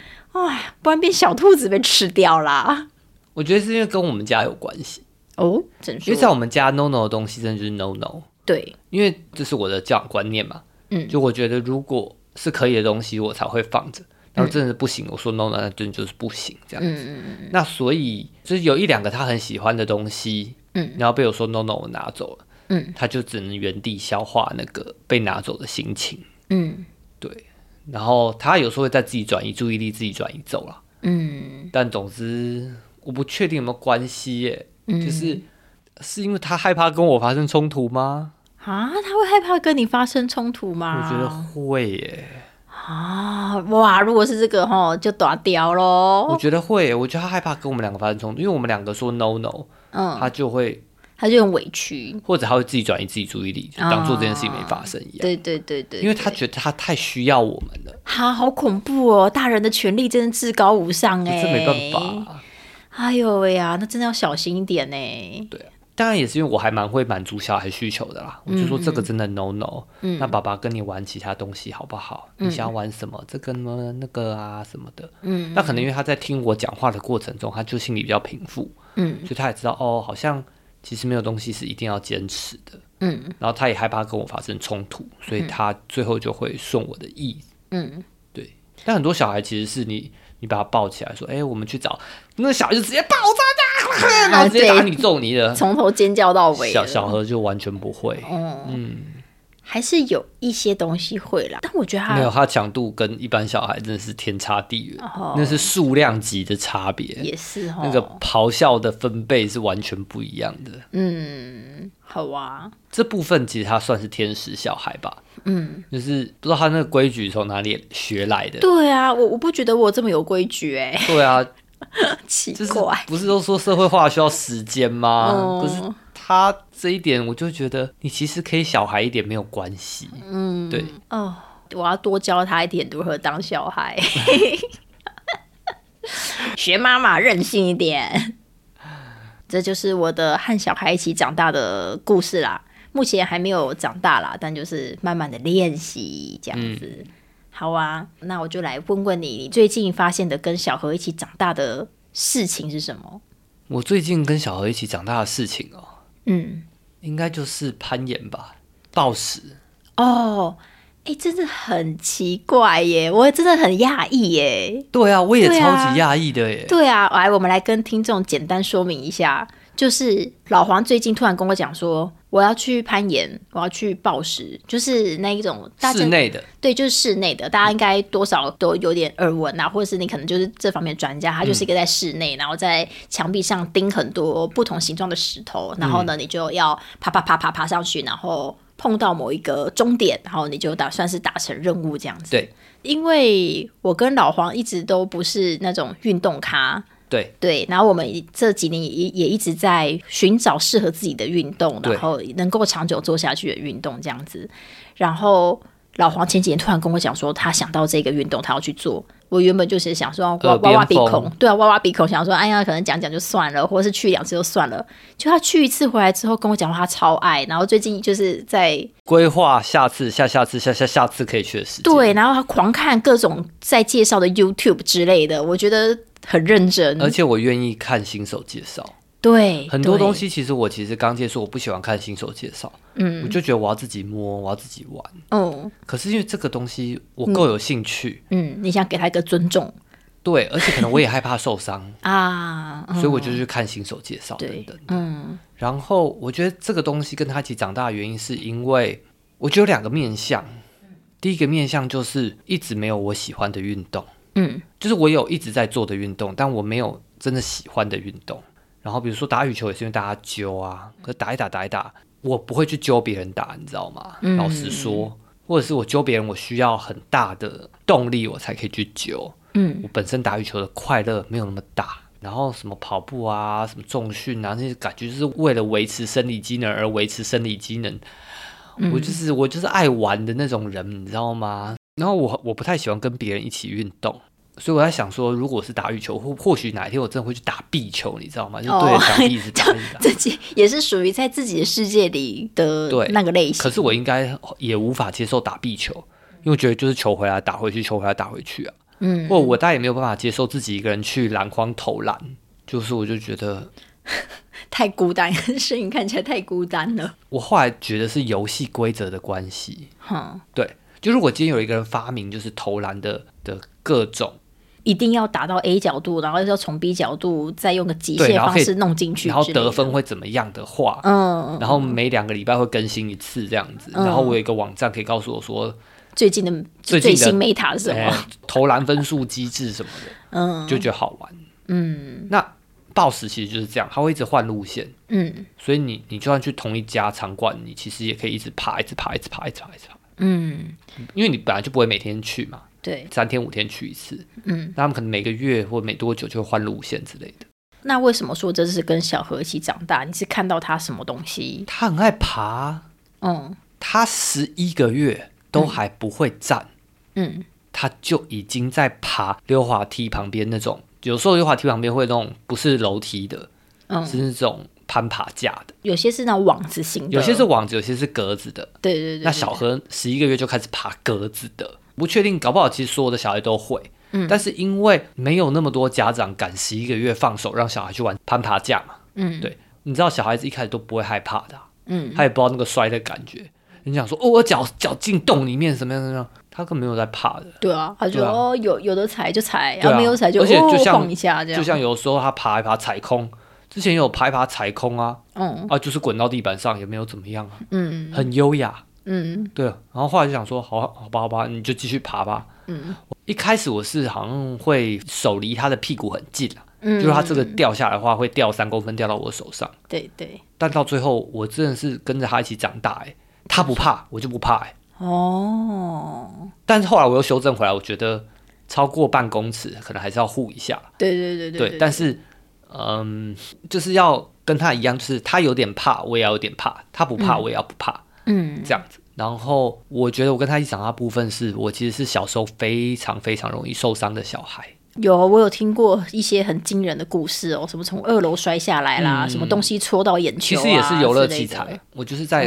不然变小兔子被吃掉啦。我觉得是因为跟我们家有关系。哦，因为在我们家，no no 的东西真的就是 no no。对，因为这是我的教养观念嘛。嗯，就我觉得如果是可以的东西，我才会放着。然后真的是不行，我说 no no，那真的就是不行这样子。嗯嗯嗯。那所以就是有一两个他很喜欢的东西，嗯，然后被我说 no no，我拿走了，嗯，他就只能原地消化那个被拿走的心情。嗯，对。然后他有时候会在自己转移注意力，自己转移走了。嗯。但总之，我不确定有没有关系耶。就是是因为他害怕跟我发生冲突吗？啊，他会害怕跟你发生冲突吗？我觉得会耶。啊，哇！如果是这个哈，就打掉喽。我觉得会，我觉得他害怕跟我们两个发生冲突，因为我们两个说 no no，嗯，他就会，他就很委屈，或者他会自己转移自己注意力，就当做这件事情没发生一样。对对对对，因为他觉得他太需要我们了。哈，好恐怖哦！大人的权利真的至高无上哎，这没办法。哎呦喂呀，那真的要小心一点呢。对，当然也是因为我还蛮会满足小孩需求的啦。我就说这个真的 no no。嗯。那爸爸跟你玩其他东西好不好？你想要玩什么？这个呢？那个啊什么的。嗯。那可能因为他在听我讲话的过程中，他就心里比较平复。嗯。所以他也知道哦，好像其实没有东西是一定要坚持的。嗯。然后他也害怕跟我发生冲突，所以他最后就会顺我的意。嗯。对。但很多小孩其实是你。你把他抱起来，说：“哎，我们去找那小孩，就直接爆炸，然后直接打你揍你的，从头尖叫到尾。”小小何就完全不会。嗯，还是有一些东西会啦，但我觉得他没有他强度跟一般小孩真的是天差地远，那是数量级的差别，也是那个咆哮的分贝是完全不一样的。嗯，好啊，这部分其实他算是天使小孩吧，嗯，就是不知道他那个规矩从哪里学来的。对啊，我我不觉得我这么有规矩哎。对啊，奇怪，不是都说社会化需要时间吗？不是。他这一点，我就觉得你其实可以小孩一点没有关系。嗯，对。哦，我要多教他一点如何当小孩，学妈妈任性一点。这就是我的和小孩一起长大的故事啦。目前还没有长大啦，但就是慢慢的练习这样子。好啊，那我就来问问你，你最近发现的跟小何一起长大的事情是什么？我最近跟小何一起长大的事情哦。嗯，应该就是攀岩吧，暴食哦，哎，真的很奇怪耶，我真的很讶异耶。对啊，我也超级讶异的耶。对啊，来，我们来跟听众简单说明一下。就是老黄最近突然跟我讲说，我要去攀岩，我要去暴食，就是那一种室内的，对，就是室内的，大家应该多少都有点耳闻啊，或者是你可能就是这方面专家，他就是一个在室内，然后在墙壁上钉很多不同形状的石头，然后呢，你就要爬爬爬爬爬上去，然后碰到某一个终点，然后你就打算是达成任务这样子。对，因为我跟老黄一直都不是那种运动咖。对对，然后我们这几年也也一直在寻找适合自己的运动，然后能够长久做下去的运动这样子。然后老黄前几年突然跟我讲说，他想到这个运动，他要去做。我原本就是想说挖挖挖鼻孔，对啊，挖挖鼻孔，想说哎呀，可能讲讲就算了，或者是去两次就算了。就他去一次回来之后跟我讲话，他超爱。然后最近就是在规划下次、下下次、下下下次可以去的时间。对，然后他狂看各种在介绍的 YouTube 之类的，我觉得。很认真，而且我愿意看新手介绍。对，很多东西其实我其实刚接触，我不喜欢看新手介绍。嗯，我就觉得我要自己摸，我要自己玩。哦，可是因为这个东西我够有兴趣。嗯，你想给他一个尊重。对，而且可能我也害怕受伤 啊，所以我就去看新手介绍等等。嗯，然后我觉得这个东西跟他一起长大的原因，是因为我觉得有两个面向。第一个面向就是一直没有我喜欢的运动。嗯，就是我有一直在做的运动，但我没有真的喜欢的运动。然后比如说打羽球也是因为大家揪啊，可打一打打一打，我不会去揪别人打，你知道吗？老实说，或者是我揪别人，我需要很大的动力我才可以去揪。嗯，我本身打羽球的快乐没有那么大。然后什么跑步啊，什么重训啊，那些感觉就是为了维持生理机能而维持生理机能。我就是我就是爱玩的那种人，你知道吗？然后我我不太喜欢跟别人一起运动。所以我在想说，如果是打羽球，或或许哪一天我真的会去打壁球，你知道吗？就对着墙壁一直打。自己也是属于在自己的世界里的那个类型。可是我应该也无法接受打壁球，因为觉得就是球回来打回去，球回来打回去啊。嗯。或我大概也没有办法接受自己一个人去篮筐投篮，就是我就觉得 太孤单，身影看起来太孤单了。我后来觉得是游戏规则的关系。哈，对，就如果今天有一个人发明就是投篮的的各种。一定要打到 A 角度，然后要从 B 角度再用个极限方式弄进去，然后得分会怎么样的话，嗯，然后每两个礼拜会更新一次这样子，然后我有一个网站可以告诉我说最近的最新 meta 是什么，投篮分数机制什么的，嗯，就觉得好玩，嗯，那 boss 其实就是这样，他会一直换路线，嗯，所以你你就算去同一家场馆，你其实也可以一直爬，一直爬，一直爬，一直爬，一直爬，嗯，因为你本来就不会每天去嘛。对，三天五天去一次，嗯，那他们可能每个月或每多久就会换路线之类的。那为什么说这是跟小何一起长大？你是看到他什么东西？他很爱爬，嗯，他十一个月都还不会站，嗯，他就已经在爬溜滑梯旁边那种，有时候溜滑梯旁边会那种不是楼梯的，嗯，是那种攀爬架的，有些是那网子型的，有些是网子，有些是格子的，对对对。那小何十一个月就开始爬格子的。不确定，搞不好其实所有的小孩都会，嗯，但是因为没有那么多家长敢十一个月放手让小孩去玩攀爬架嘛，嗯，对，你知道小孩子一开始都不会害怕的，嗯，他也不知道那个摔的感觉。你想说哦，我脚脚进洞里面什么样什么。样，他根本没有在怕的。对啊，他就哦有有的踩就踩，然后没有踩就而且就像一下这样，就像有时候他爬一爬踩空，之前有爬一爬踩空啊，嗯啊就是滚到地板上也没有怎么样啊，嗯，很优雅。嗯，对。然后后来就想说，好好吧，好吧，你就继续爬吧。嗯，一开始我是好像会手离他的屁股很近啊，就是他这个掉下来的话，会掉三公分掉到我手上。对对。但到最后，我真的是跟着他一起长大，哎，他不怕，我就不怕，哎。哦。但是后来我又修正回来，我觉得超过半公尺可能还是要护一下。对对对对。对，但是，嗯，就是要跟他一样，就是他有点怕，我也要有点怕；他不怕，我也要不怕。嗯，这样子。然后我觉得我跟他一起长大部分是我其实是小时候非常非常容易受伤的小孩。有，我有听过一些很惊人的故事哦，什么从二楼摔下来啦，什么东西戳到眼球，其实也是游乐器材。我就是在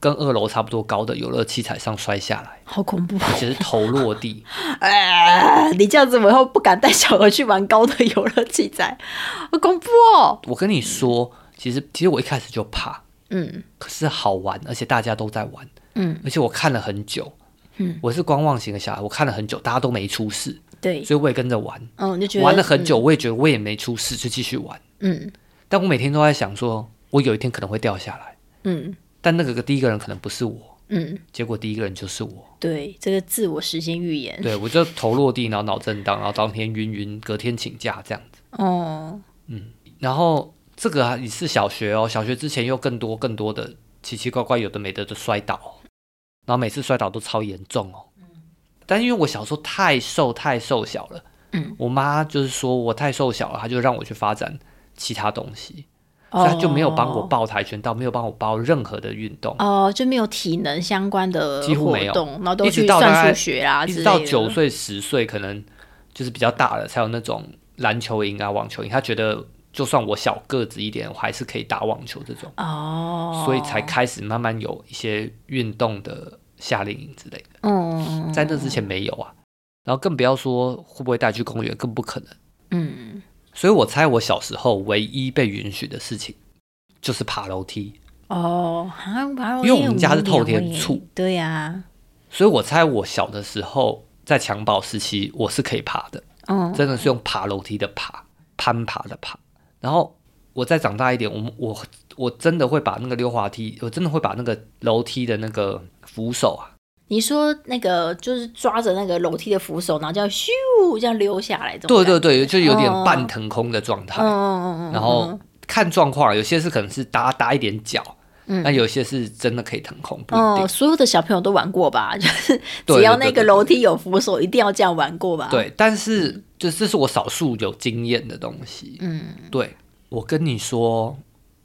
跟二楼差不多高的游乐器材上摔下来，好恐怖，而且是头落地。哎，你这样子我以后不敢带小孩去玩高的游乐器材，好恐怖哦。我跟你说，其实其实我一开始就怕。嗯，可是好玩，而且大家都在玩，嗯，而且我看了很久，嗯，我是观望型的小孩，我看了很久，大家都没出事，对，所以我也跟着玩，嗯，就觉得玩了很久，我也觉得我也没出事，就继续玩，嗯，但我每天都在想，说我有一天可能会掉下来，嗯，但那个个第一个人可能不是我，嗯，结果第一个人就是我，对，这个自我实现预言，对我就头落地，然后脑震荡，然后当天晕晕，隔天请假这样子，哦，嗯，然后。这个啊，也是小学哦。小学之前又更多更多的奇奇怪怪有的没的的摔倒，然后每次摔倒都超严重哦。但因为我小时候太瘦太瘦小了，嗯，我妈就是说我太瘦小了，她就让我去发展其他东西，所以就没有帮我报跆拳道，没有帮我报任何的运动。哦，就没有体能相关的几乎没有，然后都去算数学啊，一直到九岁十岁，可能就是比较大了才有那种篮球营啊、网球营，他觉得。就算我小个子一点，我还是可以打网球这种。哦，所以才开始慢慢有一些运动的夏令营之类的。嗯，在那之前没有啊，然后更不要说会不会带去公园，更不可能。嗯，所以我猜我小时候唯一被允许的事情就是爬楼梯。哦，爬楼梯，因为我们家是透天处，对呀，所以我猜我小的时候在襁褓时期我是可以爬的。嗯，真的是用爬楼梯的爬，攀爬的爬。然后我再长大一点，我我我真的会把那个溜滑梯，我真的会把那个楼梯的那个扶手啊。你说那个就是抓着那个楼梯的扶手，然后这样咻这样溜下来，对对对，就有点半腾空的状态。嗯嗯嗯。然后看状况，有些是可能是搭搭一点脚，那有些是真的可以腾空。哦，所有的小朋友都玩过吧？就是只要那个楼梯有扶手，一定要这样玩过吧？对，但是。就这是我少数有经验的东西。嗯，对，我跟你说，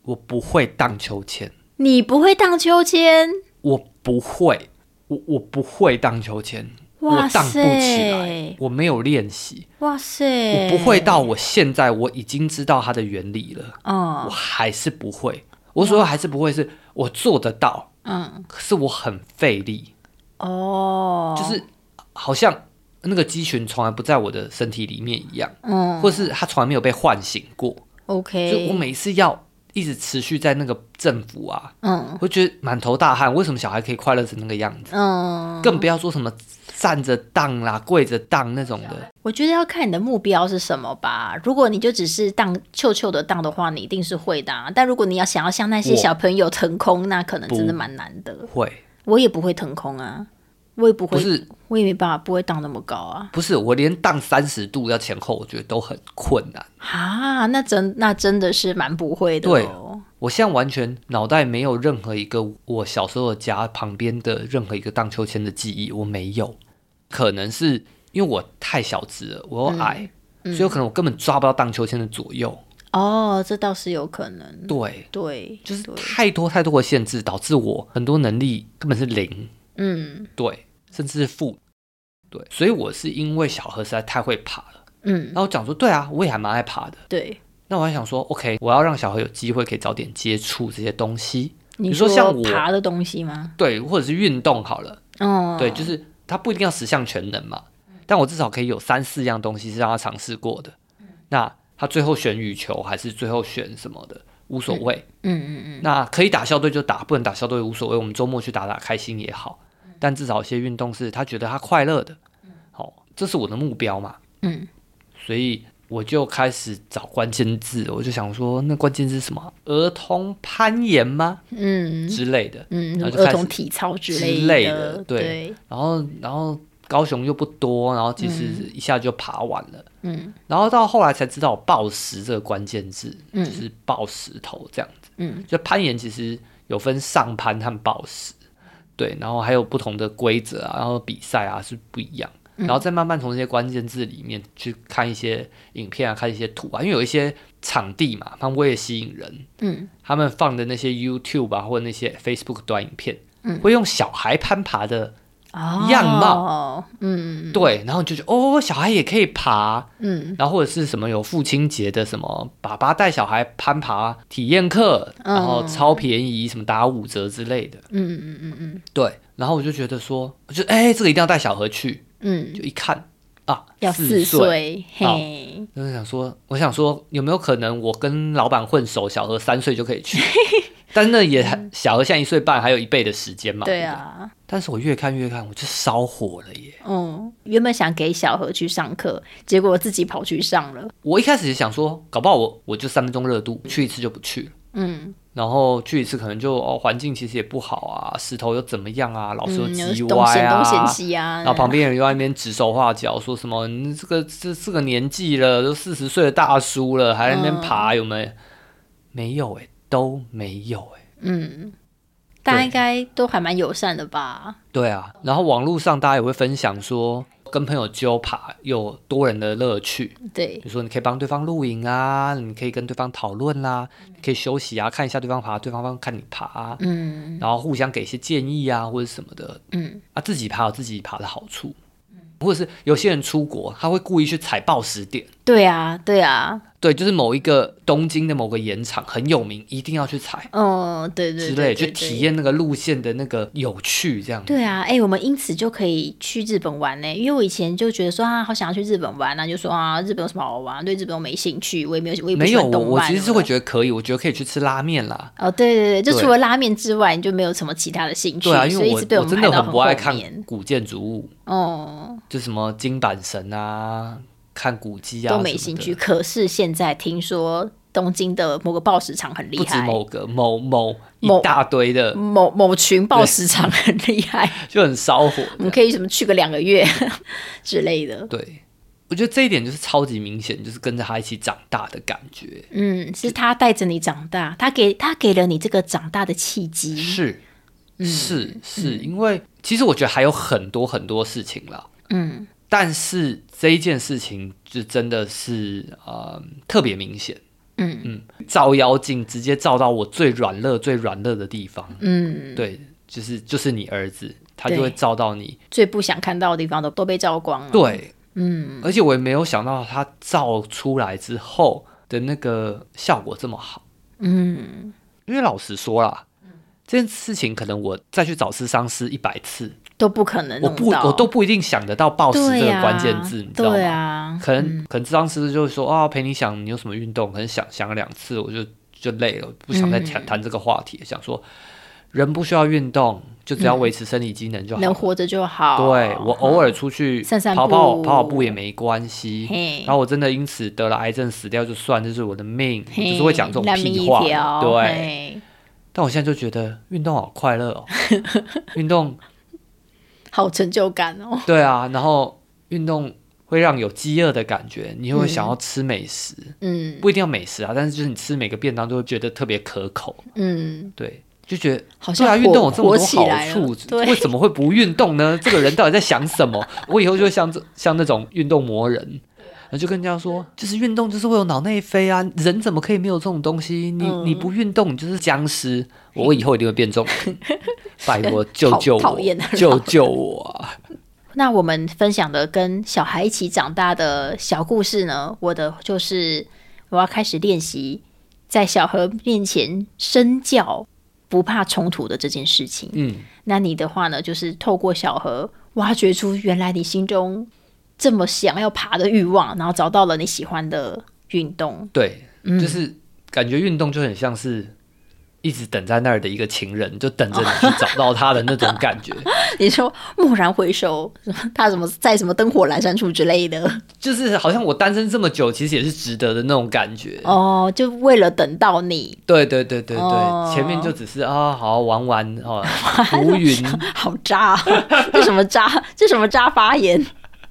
我不会荡秋千。你不会荡秋千？我不会，我我不会荡秋千。我荡不起来，我没有练习。哇塞！我不会到我现在我已经知道它的原理了。嗯，我还是不会。我所谓还是不会，是我做得到。嗯，可是我很费力。哦，就是好像。那个肌群从来不在我的身体里面一样，嗯，或是它从来没有被唤醒过。OK，就我每次要一直持续在那个政府啊，嗯，我觉得满头大汗。为什么小孩可以快乐成那个样子？嗯，更不要说什么站着荡啦、跪着荡那种的。我觉得要看你的目标是什么吧。如果你就只是荡臭臭的荡的话，你一定是会的。但如果你要想要像那些小朋友腾空，那可能真的蛮难的。会，我也不会腾空啊。我也不会，不是，我也没办法，不会荡那么高啊。不是，我连荡三十度要前后，我觉得都很困难。啊，那真那真的是蛮不会的。对，我现在完全脑袋没有任何一个我小时候家旁边的任何一个荡秋千的记忆，我没有。可能是因为我太小只了，我又矮，所以有可能我根本抓不到荡秋千的左右。哦，这倒是有可能。对对，就是太多太多的限制，导致我很多能力根本是零。嗯，对。甚至是负，对，所以我是因为小何实在太会爬了，嗯，然后讲说，对啊，我也还蛮爱爬的，对，那我还想说，OK，我要让小何有机会可以早点接触这些东西，你说像我爬的东西吗？对，或者是运动好了，哦，对，就是他不一定要十项全能嘛，但我至少可以有三四样东西是让他尝试过的，那他最后选羽球还是最后选什么的无所谓，嗯嗯嗯，那可以打校队就打，不能打校队无所谓，我们周末去打打开心也好。但至少一些运动是他觉得他快乐的，好，这是我的目标嘛。嗯，所以我就开始找关键字，我就想说，那关键字是什么？儿童攀岩吗？嗯之类的，嗯，儿童体操之类的，对。然后，然后高雄又不多，然后其实一下就爬完了，嗯。然后到后来才知道“暴石”这个关键字，嗯就是抱石头这样子，嗯。就攀岩其实有分上攀和抱石，对，然后还有不同的规则啊，然后比赛啊是不一样。然后再慢慢从这些关键字里面去看一些影片啊，看一些图啊，因为有一些场地嘛，他们为了吸引人，嗯，他们放的那些 YouTube 啊，或者那些 Facebook 短影片，嗯，会用小孩攀爬的样貌，嗯，对，然后就觉得哦，小孩也可以爬，嗯，然后或者是什么有父亲节的什么爸爸带小孩攀爬体验课，然后超便宜，什么打五折之类的，嗯嗯嗯嗯，对，然后我就觉得说，我就哎，这个一定要带小何去。嗯，就一看啊，要四岁，嘿，就是想说，我想说，有没有可能我跟老板混熟，小何三岁就可以去？但那也小何现在一岁半，还有一倍的时间嘛？对啊。但是我越看越看，我就烧火了耶。嗯，原本想给小何去上课，结果自己跑去上了。我一开始也想说，搞不好我我就三分钟热度，去一次就不去了。嗯。然后去一次可能就哦，环境其实也不好啊，石头又怎么样啊，老师又叽歪啊，然后旁边人又在那边指手画脚，说什么你这个这这个年纪了，都四十岁的大叔了，还在那边爬，有没有？没有哎，都没有哎。嗯，大家应该都还蛮友善的吧？对啊，然后网络上大家也会分享说。跟朋友揪爬有多人的乐趣，对，比如说你可以帮对方录影啊，你可以跟对方讨论啦，可以休息啊，看一下对方爬，对方方看你爬，嗯，然后互相给一些建议啊或者什么的，嗯，啊自己爬有自己爬的好处，或者是有些人出国，他会故意去踩爆石点，对啊，对啊。对，就是某一个东京的某个盐场很有名，一定要去踩。哦，对对，之类，去体验那个路线的那个有趣，这样。对啊，哎，我们因此就可以去日本玩呢。因为我以前就觉得说啊，好想要去日本玩，那就说啊，日本有什么好玩？对日本我没兴趣，我也没有，我也没有。我其实是会觉得可以，我觉得可以去吃拉面啦。哦，对对对，就除了拉面之外，你就没有什么其他的兴趣。对啊，因为我我真的很不爱看古建筑物。哦，就什么金板神啊。看古迹啊，都没兴趣。可是现在听说东京的某个报石场很厉害，不止某个某某一大堆的某某群报石场很厉害，就很烧火。我们可以什么去个两个月 之类的。对，我觉得这一点就是超级明显，就是跟着他一起长大的感觉。嗯，是他带着你长大，他给他给了你这个长大的契机。是是是，因为其实我觉得还有很多很多事情了。嗯。但是这一件事情就真的是呃特别明显，嗯。嗯，照妖镜直接照到我最软弱、最软弱的地方，嗯，对，就是就是你儿子，他就会照到你。最不想看到的地方都都被照光了，对，嗯，而且我也没有想到他照出来之后的那个效果这么好，嗯，因为老实说啦，这件事情可能我再去找师商师一百次。都不可能，我不，我都不一定想得到“暴食”这个关键字，你知道吗？可能，可能智商师就会说啊，陪你想你有什么运动，可能想想了两次，我就就累了，不想再谈谈这个话题。想说，人不需要运动，就只要维持生理机能就好，能活着就好。对我偶尔出去跑跑跑跑步也没关系。然后我真的因此得了癌症死掉就算，这是我的命，就是会讲这种屁话。对，但我现在就觉得运动好快乐哦，运动。好成就感哦！对啊，然后运动会让有饥饿的感觉，你会想要吃美食。嗯，不一定要美食啊，但是就是你吃每个便当都会觉得特别可口。嗯，对，就觉得好像运动有这么多好处，为什么会不运动呢？这个人到底在想什么？我以后就像这像那种运动魔人。那就跟人家说，就是运动就是会有脑内啡啊，人怎么可以没有这种东西？你你不运动，你就是僵尸。我以后一定会变重，拜托救救我，救救我啊！那我们分享的跟小孩一起长大的小故事呢？我的就是我要开始练习在小何面前身教，不怕冲突的这件事情。嗯，那你的话呢，就是透过小何挖掘出原来你心中。这么想要爬的欲望，然后找到了你喜欢的运动。对，就是感觉运动就很像是一直等在那儿的一个情人，就等着你去找到他的那种感觉。你说蓦然回首，他怎么在什么灯火阑珊处之类的？就是好像我单身这么久，其实也是值得的那种感觉。哦，就为了等到你。对对对对对，前面就只是啊，好好玩玩哦，浮云，好渣，这什么渣？这什么渣发言？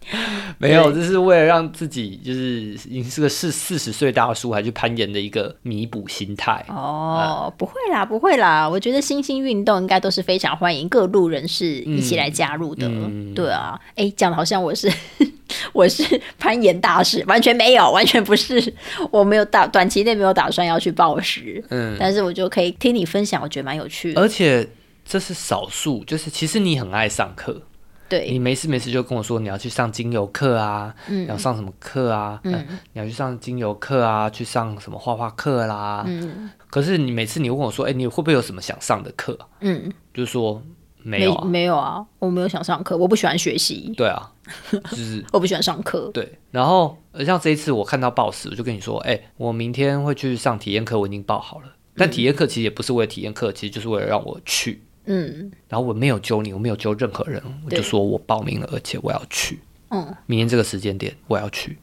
没有，这是为了让自己就是已经是个四四十岁大叔，还去攀岩的一个弥补心态。哦，不会啦，不会啦，我觉得新兴运动应该都是非常欢迎各路人士一起来加入的。对啊，哎，讲的好像我是 我是攀岩大师，完全没有，完全不是，我没有打短期内没有打算要去报时。嗯，但是我就可以听你分享，我觉得蛮有趣的。而且这是少数，就是其实你很爱上课。对你没事没事就跟我说你要去上精油课啊，嗯要上什么课啊？嗯，你要去上精油课啊，去上什么画画课啦？嗯，可是你每次你问我说，哎，你会不会有什么想上的课？嗯，就是说没有，没有啊，我没有想上课，我不喜欢学习。对啊，就是我不喜欢上课。对，然后像这一次我看到报时，我就跟你说，哎，我明天会去上体验课，我已经报好了。但体验课其实也不是为了体验课，其实就是为了让我去。嗯，然后我没有揪你，我没有揪任何人，我就说我报名了，而且我要去。嗯，明天这个时间点我要去。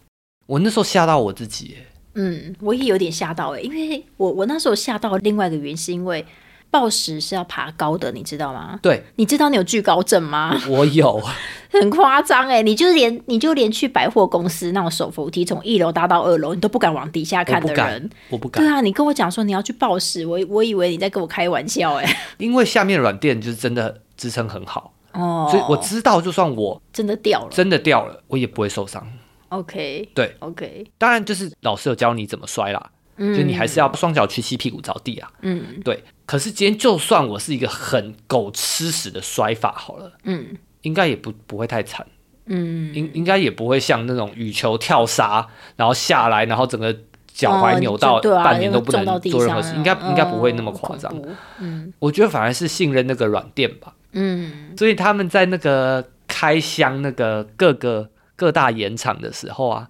我那时候吓到我自己，嗯，我也有点吓到哎，因为我我那时候吓到另外一个原因是因为。暴食是要爬高的，你知道吗？对，你知道你有惧高症吗？我有，很夸张哎！你就连你就连去百货公司那种手扶梯从一楼搭到二楼，你都不敢往底下看的人，我不敢。对啊，你跟我讲说你要去暴食，我我以为你在跟我开玩笑哎。因为下面软垫就是真的支撑很好哦，所以我知道就算我真的掉了，真的掉了，我也不会受伤。OK，对，OK，当然就是老师有教你怎么摔啦。就你还是要双脚屈膝，屁股着地啊。嗯，对。可是今天就算我是一个很狗吃屎的摔法好了，嗯，应该也不不会太惨。嗯，应应该也不会像那种羽球跳杀，然后下来，然后整个脚踝扭到半年都不能做任何事，应该应该不会那么夸张。嗯，我觉得反而是信任那个软垫吧。嗯，所以他们在那个开箱那个各个各大盐场的时候啊。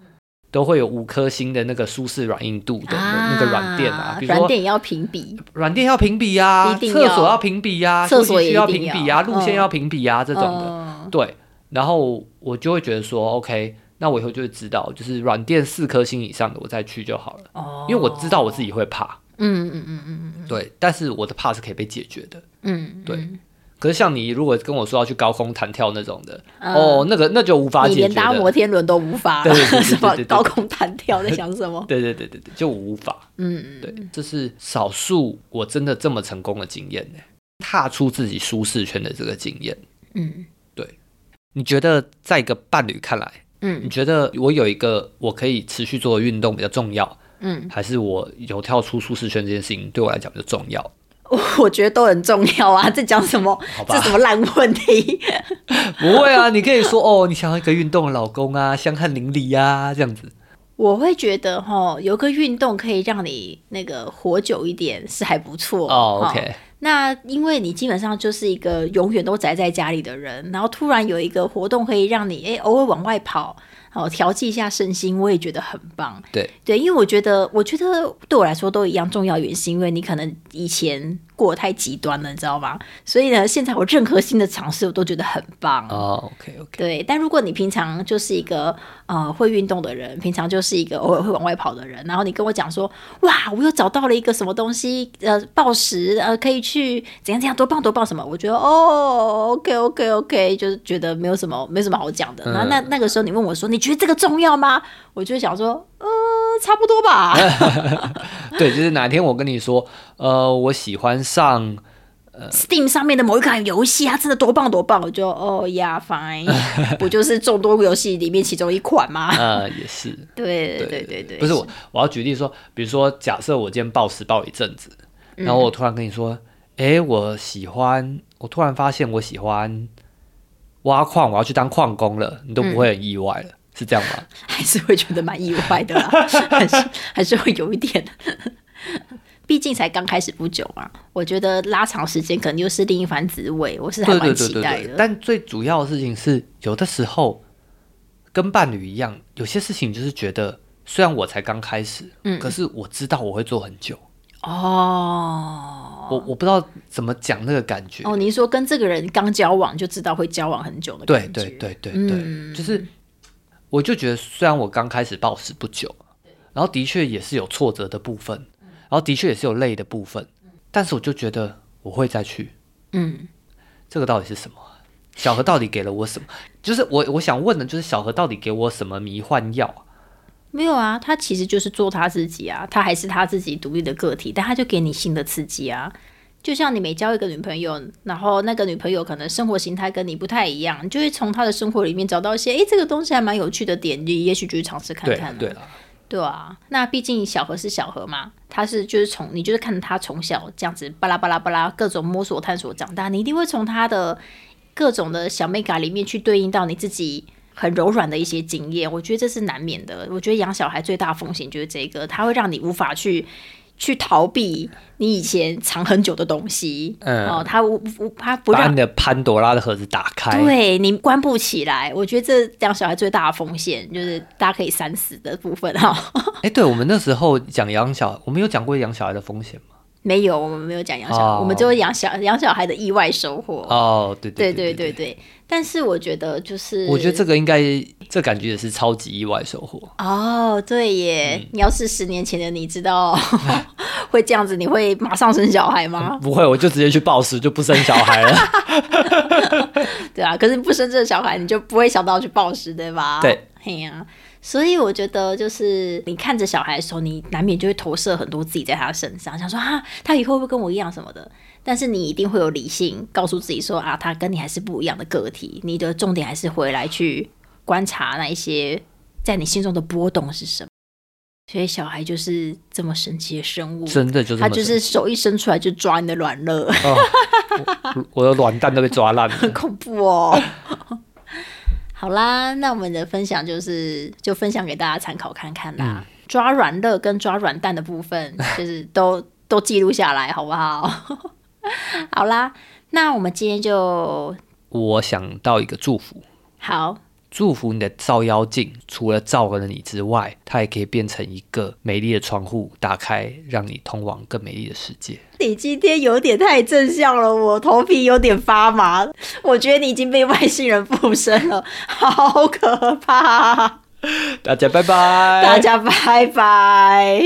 都会有五颗星的那个舒适软硬度的那个软垫啊，软垫也要评比，软垫要评比啊，厕所要评比啊，厕所也要。评比啊，路线要评比呀，这种的，对。然后我就会觉得说，OK，那我以后就会知道，就是软垫四颗星以上的我再去就好了，哦，因为我知道我自己会怕，嗯嗯嗯嗯嗯，对，但是我的怕是可以被解决的，嗯，对。可是像你如果跟我说要去高空弹跳那种的，哦，那个那就无法解决，连搭摩天轮都无法，对对对 高空弹跳在想什么？对对对对对，就无法。嗯，对，这是少数我真的这么成功的经验呢，踏出自己舒适圈的这个经验。嗯，对。你觉得在一个伴侣看来，嗯，你觉得我有一个我可以持续做的运动比较重要，嗯，还是我有跳出舒适圈这件事情对我来讲比较重要？我觉得都很重要啊！这讲什么？这什么烂问题？不会啊，你可以说哦，你想要一个运动的老公啊，香汗淋漓呀，这样子。我会觉得哈，有个运动可以让你那个活久一点，是还不错哦。OK，那因为你基本上就是一个永远都宅在家里的人，然后突然有一个活动可以让你哎偶尔往外跑。哦，调剂一下身心，我也觉得很棒。对对，因为我觉得，我觉得对我来说都一样重要。原因是因为你可能以前过得太极端了，你知道吗？所以呢，现在我任何新的尝试，我都觉得很棒。哦，OK OK。对，但如果你平常就是一个呃会运动的人，平常就是一个偶尔会往外跑的人，然后你跟我讲说，哇，我又找到了一个什么东西，呃，暴食，呃，可以去怎样怎样多棒多棒什么？我觉得哦，OK OK OK，就是觉得没有什么没什么好讲的。那那那个时候你问我说，你。觉得这个重要吗？我就想说，呃，差不多吧。对，就是哪天我跟你说，呃，我喜欢上呃 Steam 上面的某一款游戏它，真的多棒多棒，我就哦呀，fine，不就是众多游戏里面其中一款吗？呃，也是。对对对对对，不是我，我要举例说，比如说，假设我今天暴食暴一阵子，然后我突然跟你说，哎，我喜欢，我突然发现我喜欢挖矿，我要去当矿工了，你都不会很意外了。是这样吗？还是会觉得蛮意外的啦，还是还是会有一点。毕竟才刚开始不久嘛，我觉得拉长时间可能又是另一番滋味。我是还蛮期待的。但最主要的事情是，有的时候跟伴侣一样，有些事情就是觉得，虽然我才刚开始，嗯，可是我知道我会做很久。哦。我我不知道怎么讲那个感觉。哦，您说跟这个人刚交往就知道会交往很久的感觉？对对对对对，就是，我就觉得虽然我刚开始暴食不久，然后的确也是有挫折的部分，然后的确也是有累的部分，但是我就觉得我会再去。嗯，这个到底是什么？小何到底给了我什么？就是我我想问的，就是小何到底给我什么迷幻药啊？没有啊，他其实就是做他自己啊，他还是他自己独立的个体，但他就给你新的刺激啊。就像你每交一个女朋友，然后那个女朋友可能生活形态跟你不太一样，你就会从她的生活里面找到一些，哎，这个东西还蛮有趣的点，你也许就去尝试看看。对，对对啊。那毕竟小何是小何嘛，他是就是从你就是看他从小这样子巴拉巴拉巴拉各种摸索探索长大，你一定会从他的。各种的小 mega 里面去对应到你自己很柔软的一些经验，我觉得这是难免的。我觉得养小孩最大风险就是这个，它会让你无法去去逃避你以前藏很久的东西。嗯，哦，他无无它不让你的潘多拉的盒子打开，对你关不起来。我觉得这养小孩最大的风险就是大家可以三思的部分哈。哎，对我们那时候讲养小，我们有讲过养小孩的风险吗？没有，我们没有讲养小孩，我们就会养小养小孩的意外收获。哦，对对对对对。但是我觉得就是，我觉得这个应该，这感觉也是超级意外收获。哦，对耶！你要是十年前的你知道 会这样子，你会马上生小孩吗？不会，我就直接去暴食，就不生小孩了。对啊，可是不生这个小孩，你就不会想到去暴食，对吧？对，嘿呀。所以我觉得，就是你看着小孩的时候，你难免就会投射很多自己在他身上，想说啊，他以后会不会跟我一样什么的？但是你一定会有理性告诉自己说啊，他跟你还是不一样的个体。你的重点还是回来去观察那一些在你心中的波动是什么。所以小孩就是这么神奇的生物，真的就是他就是手一伸出来就抓你的软肋，我的卵蛋都被抓烂了，很恐怖哦。好啦，那我们的分享就是就分享给大家参考看看啦。抓软乐跟抓软蛋的部分，就是都 都记录下来，好不好？好啦，那我们今天就我想到一个祝福。好。祝福你的照妖镜，除了照了你之外，它也可以变成一个美丽的窗户，打开，让你通往更美丽的世界。你今天有点太正向了，我头皮有点发麻。我觉得你已经被外星人附身了，好可怕！大家拜拜，大家拜拜。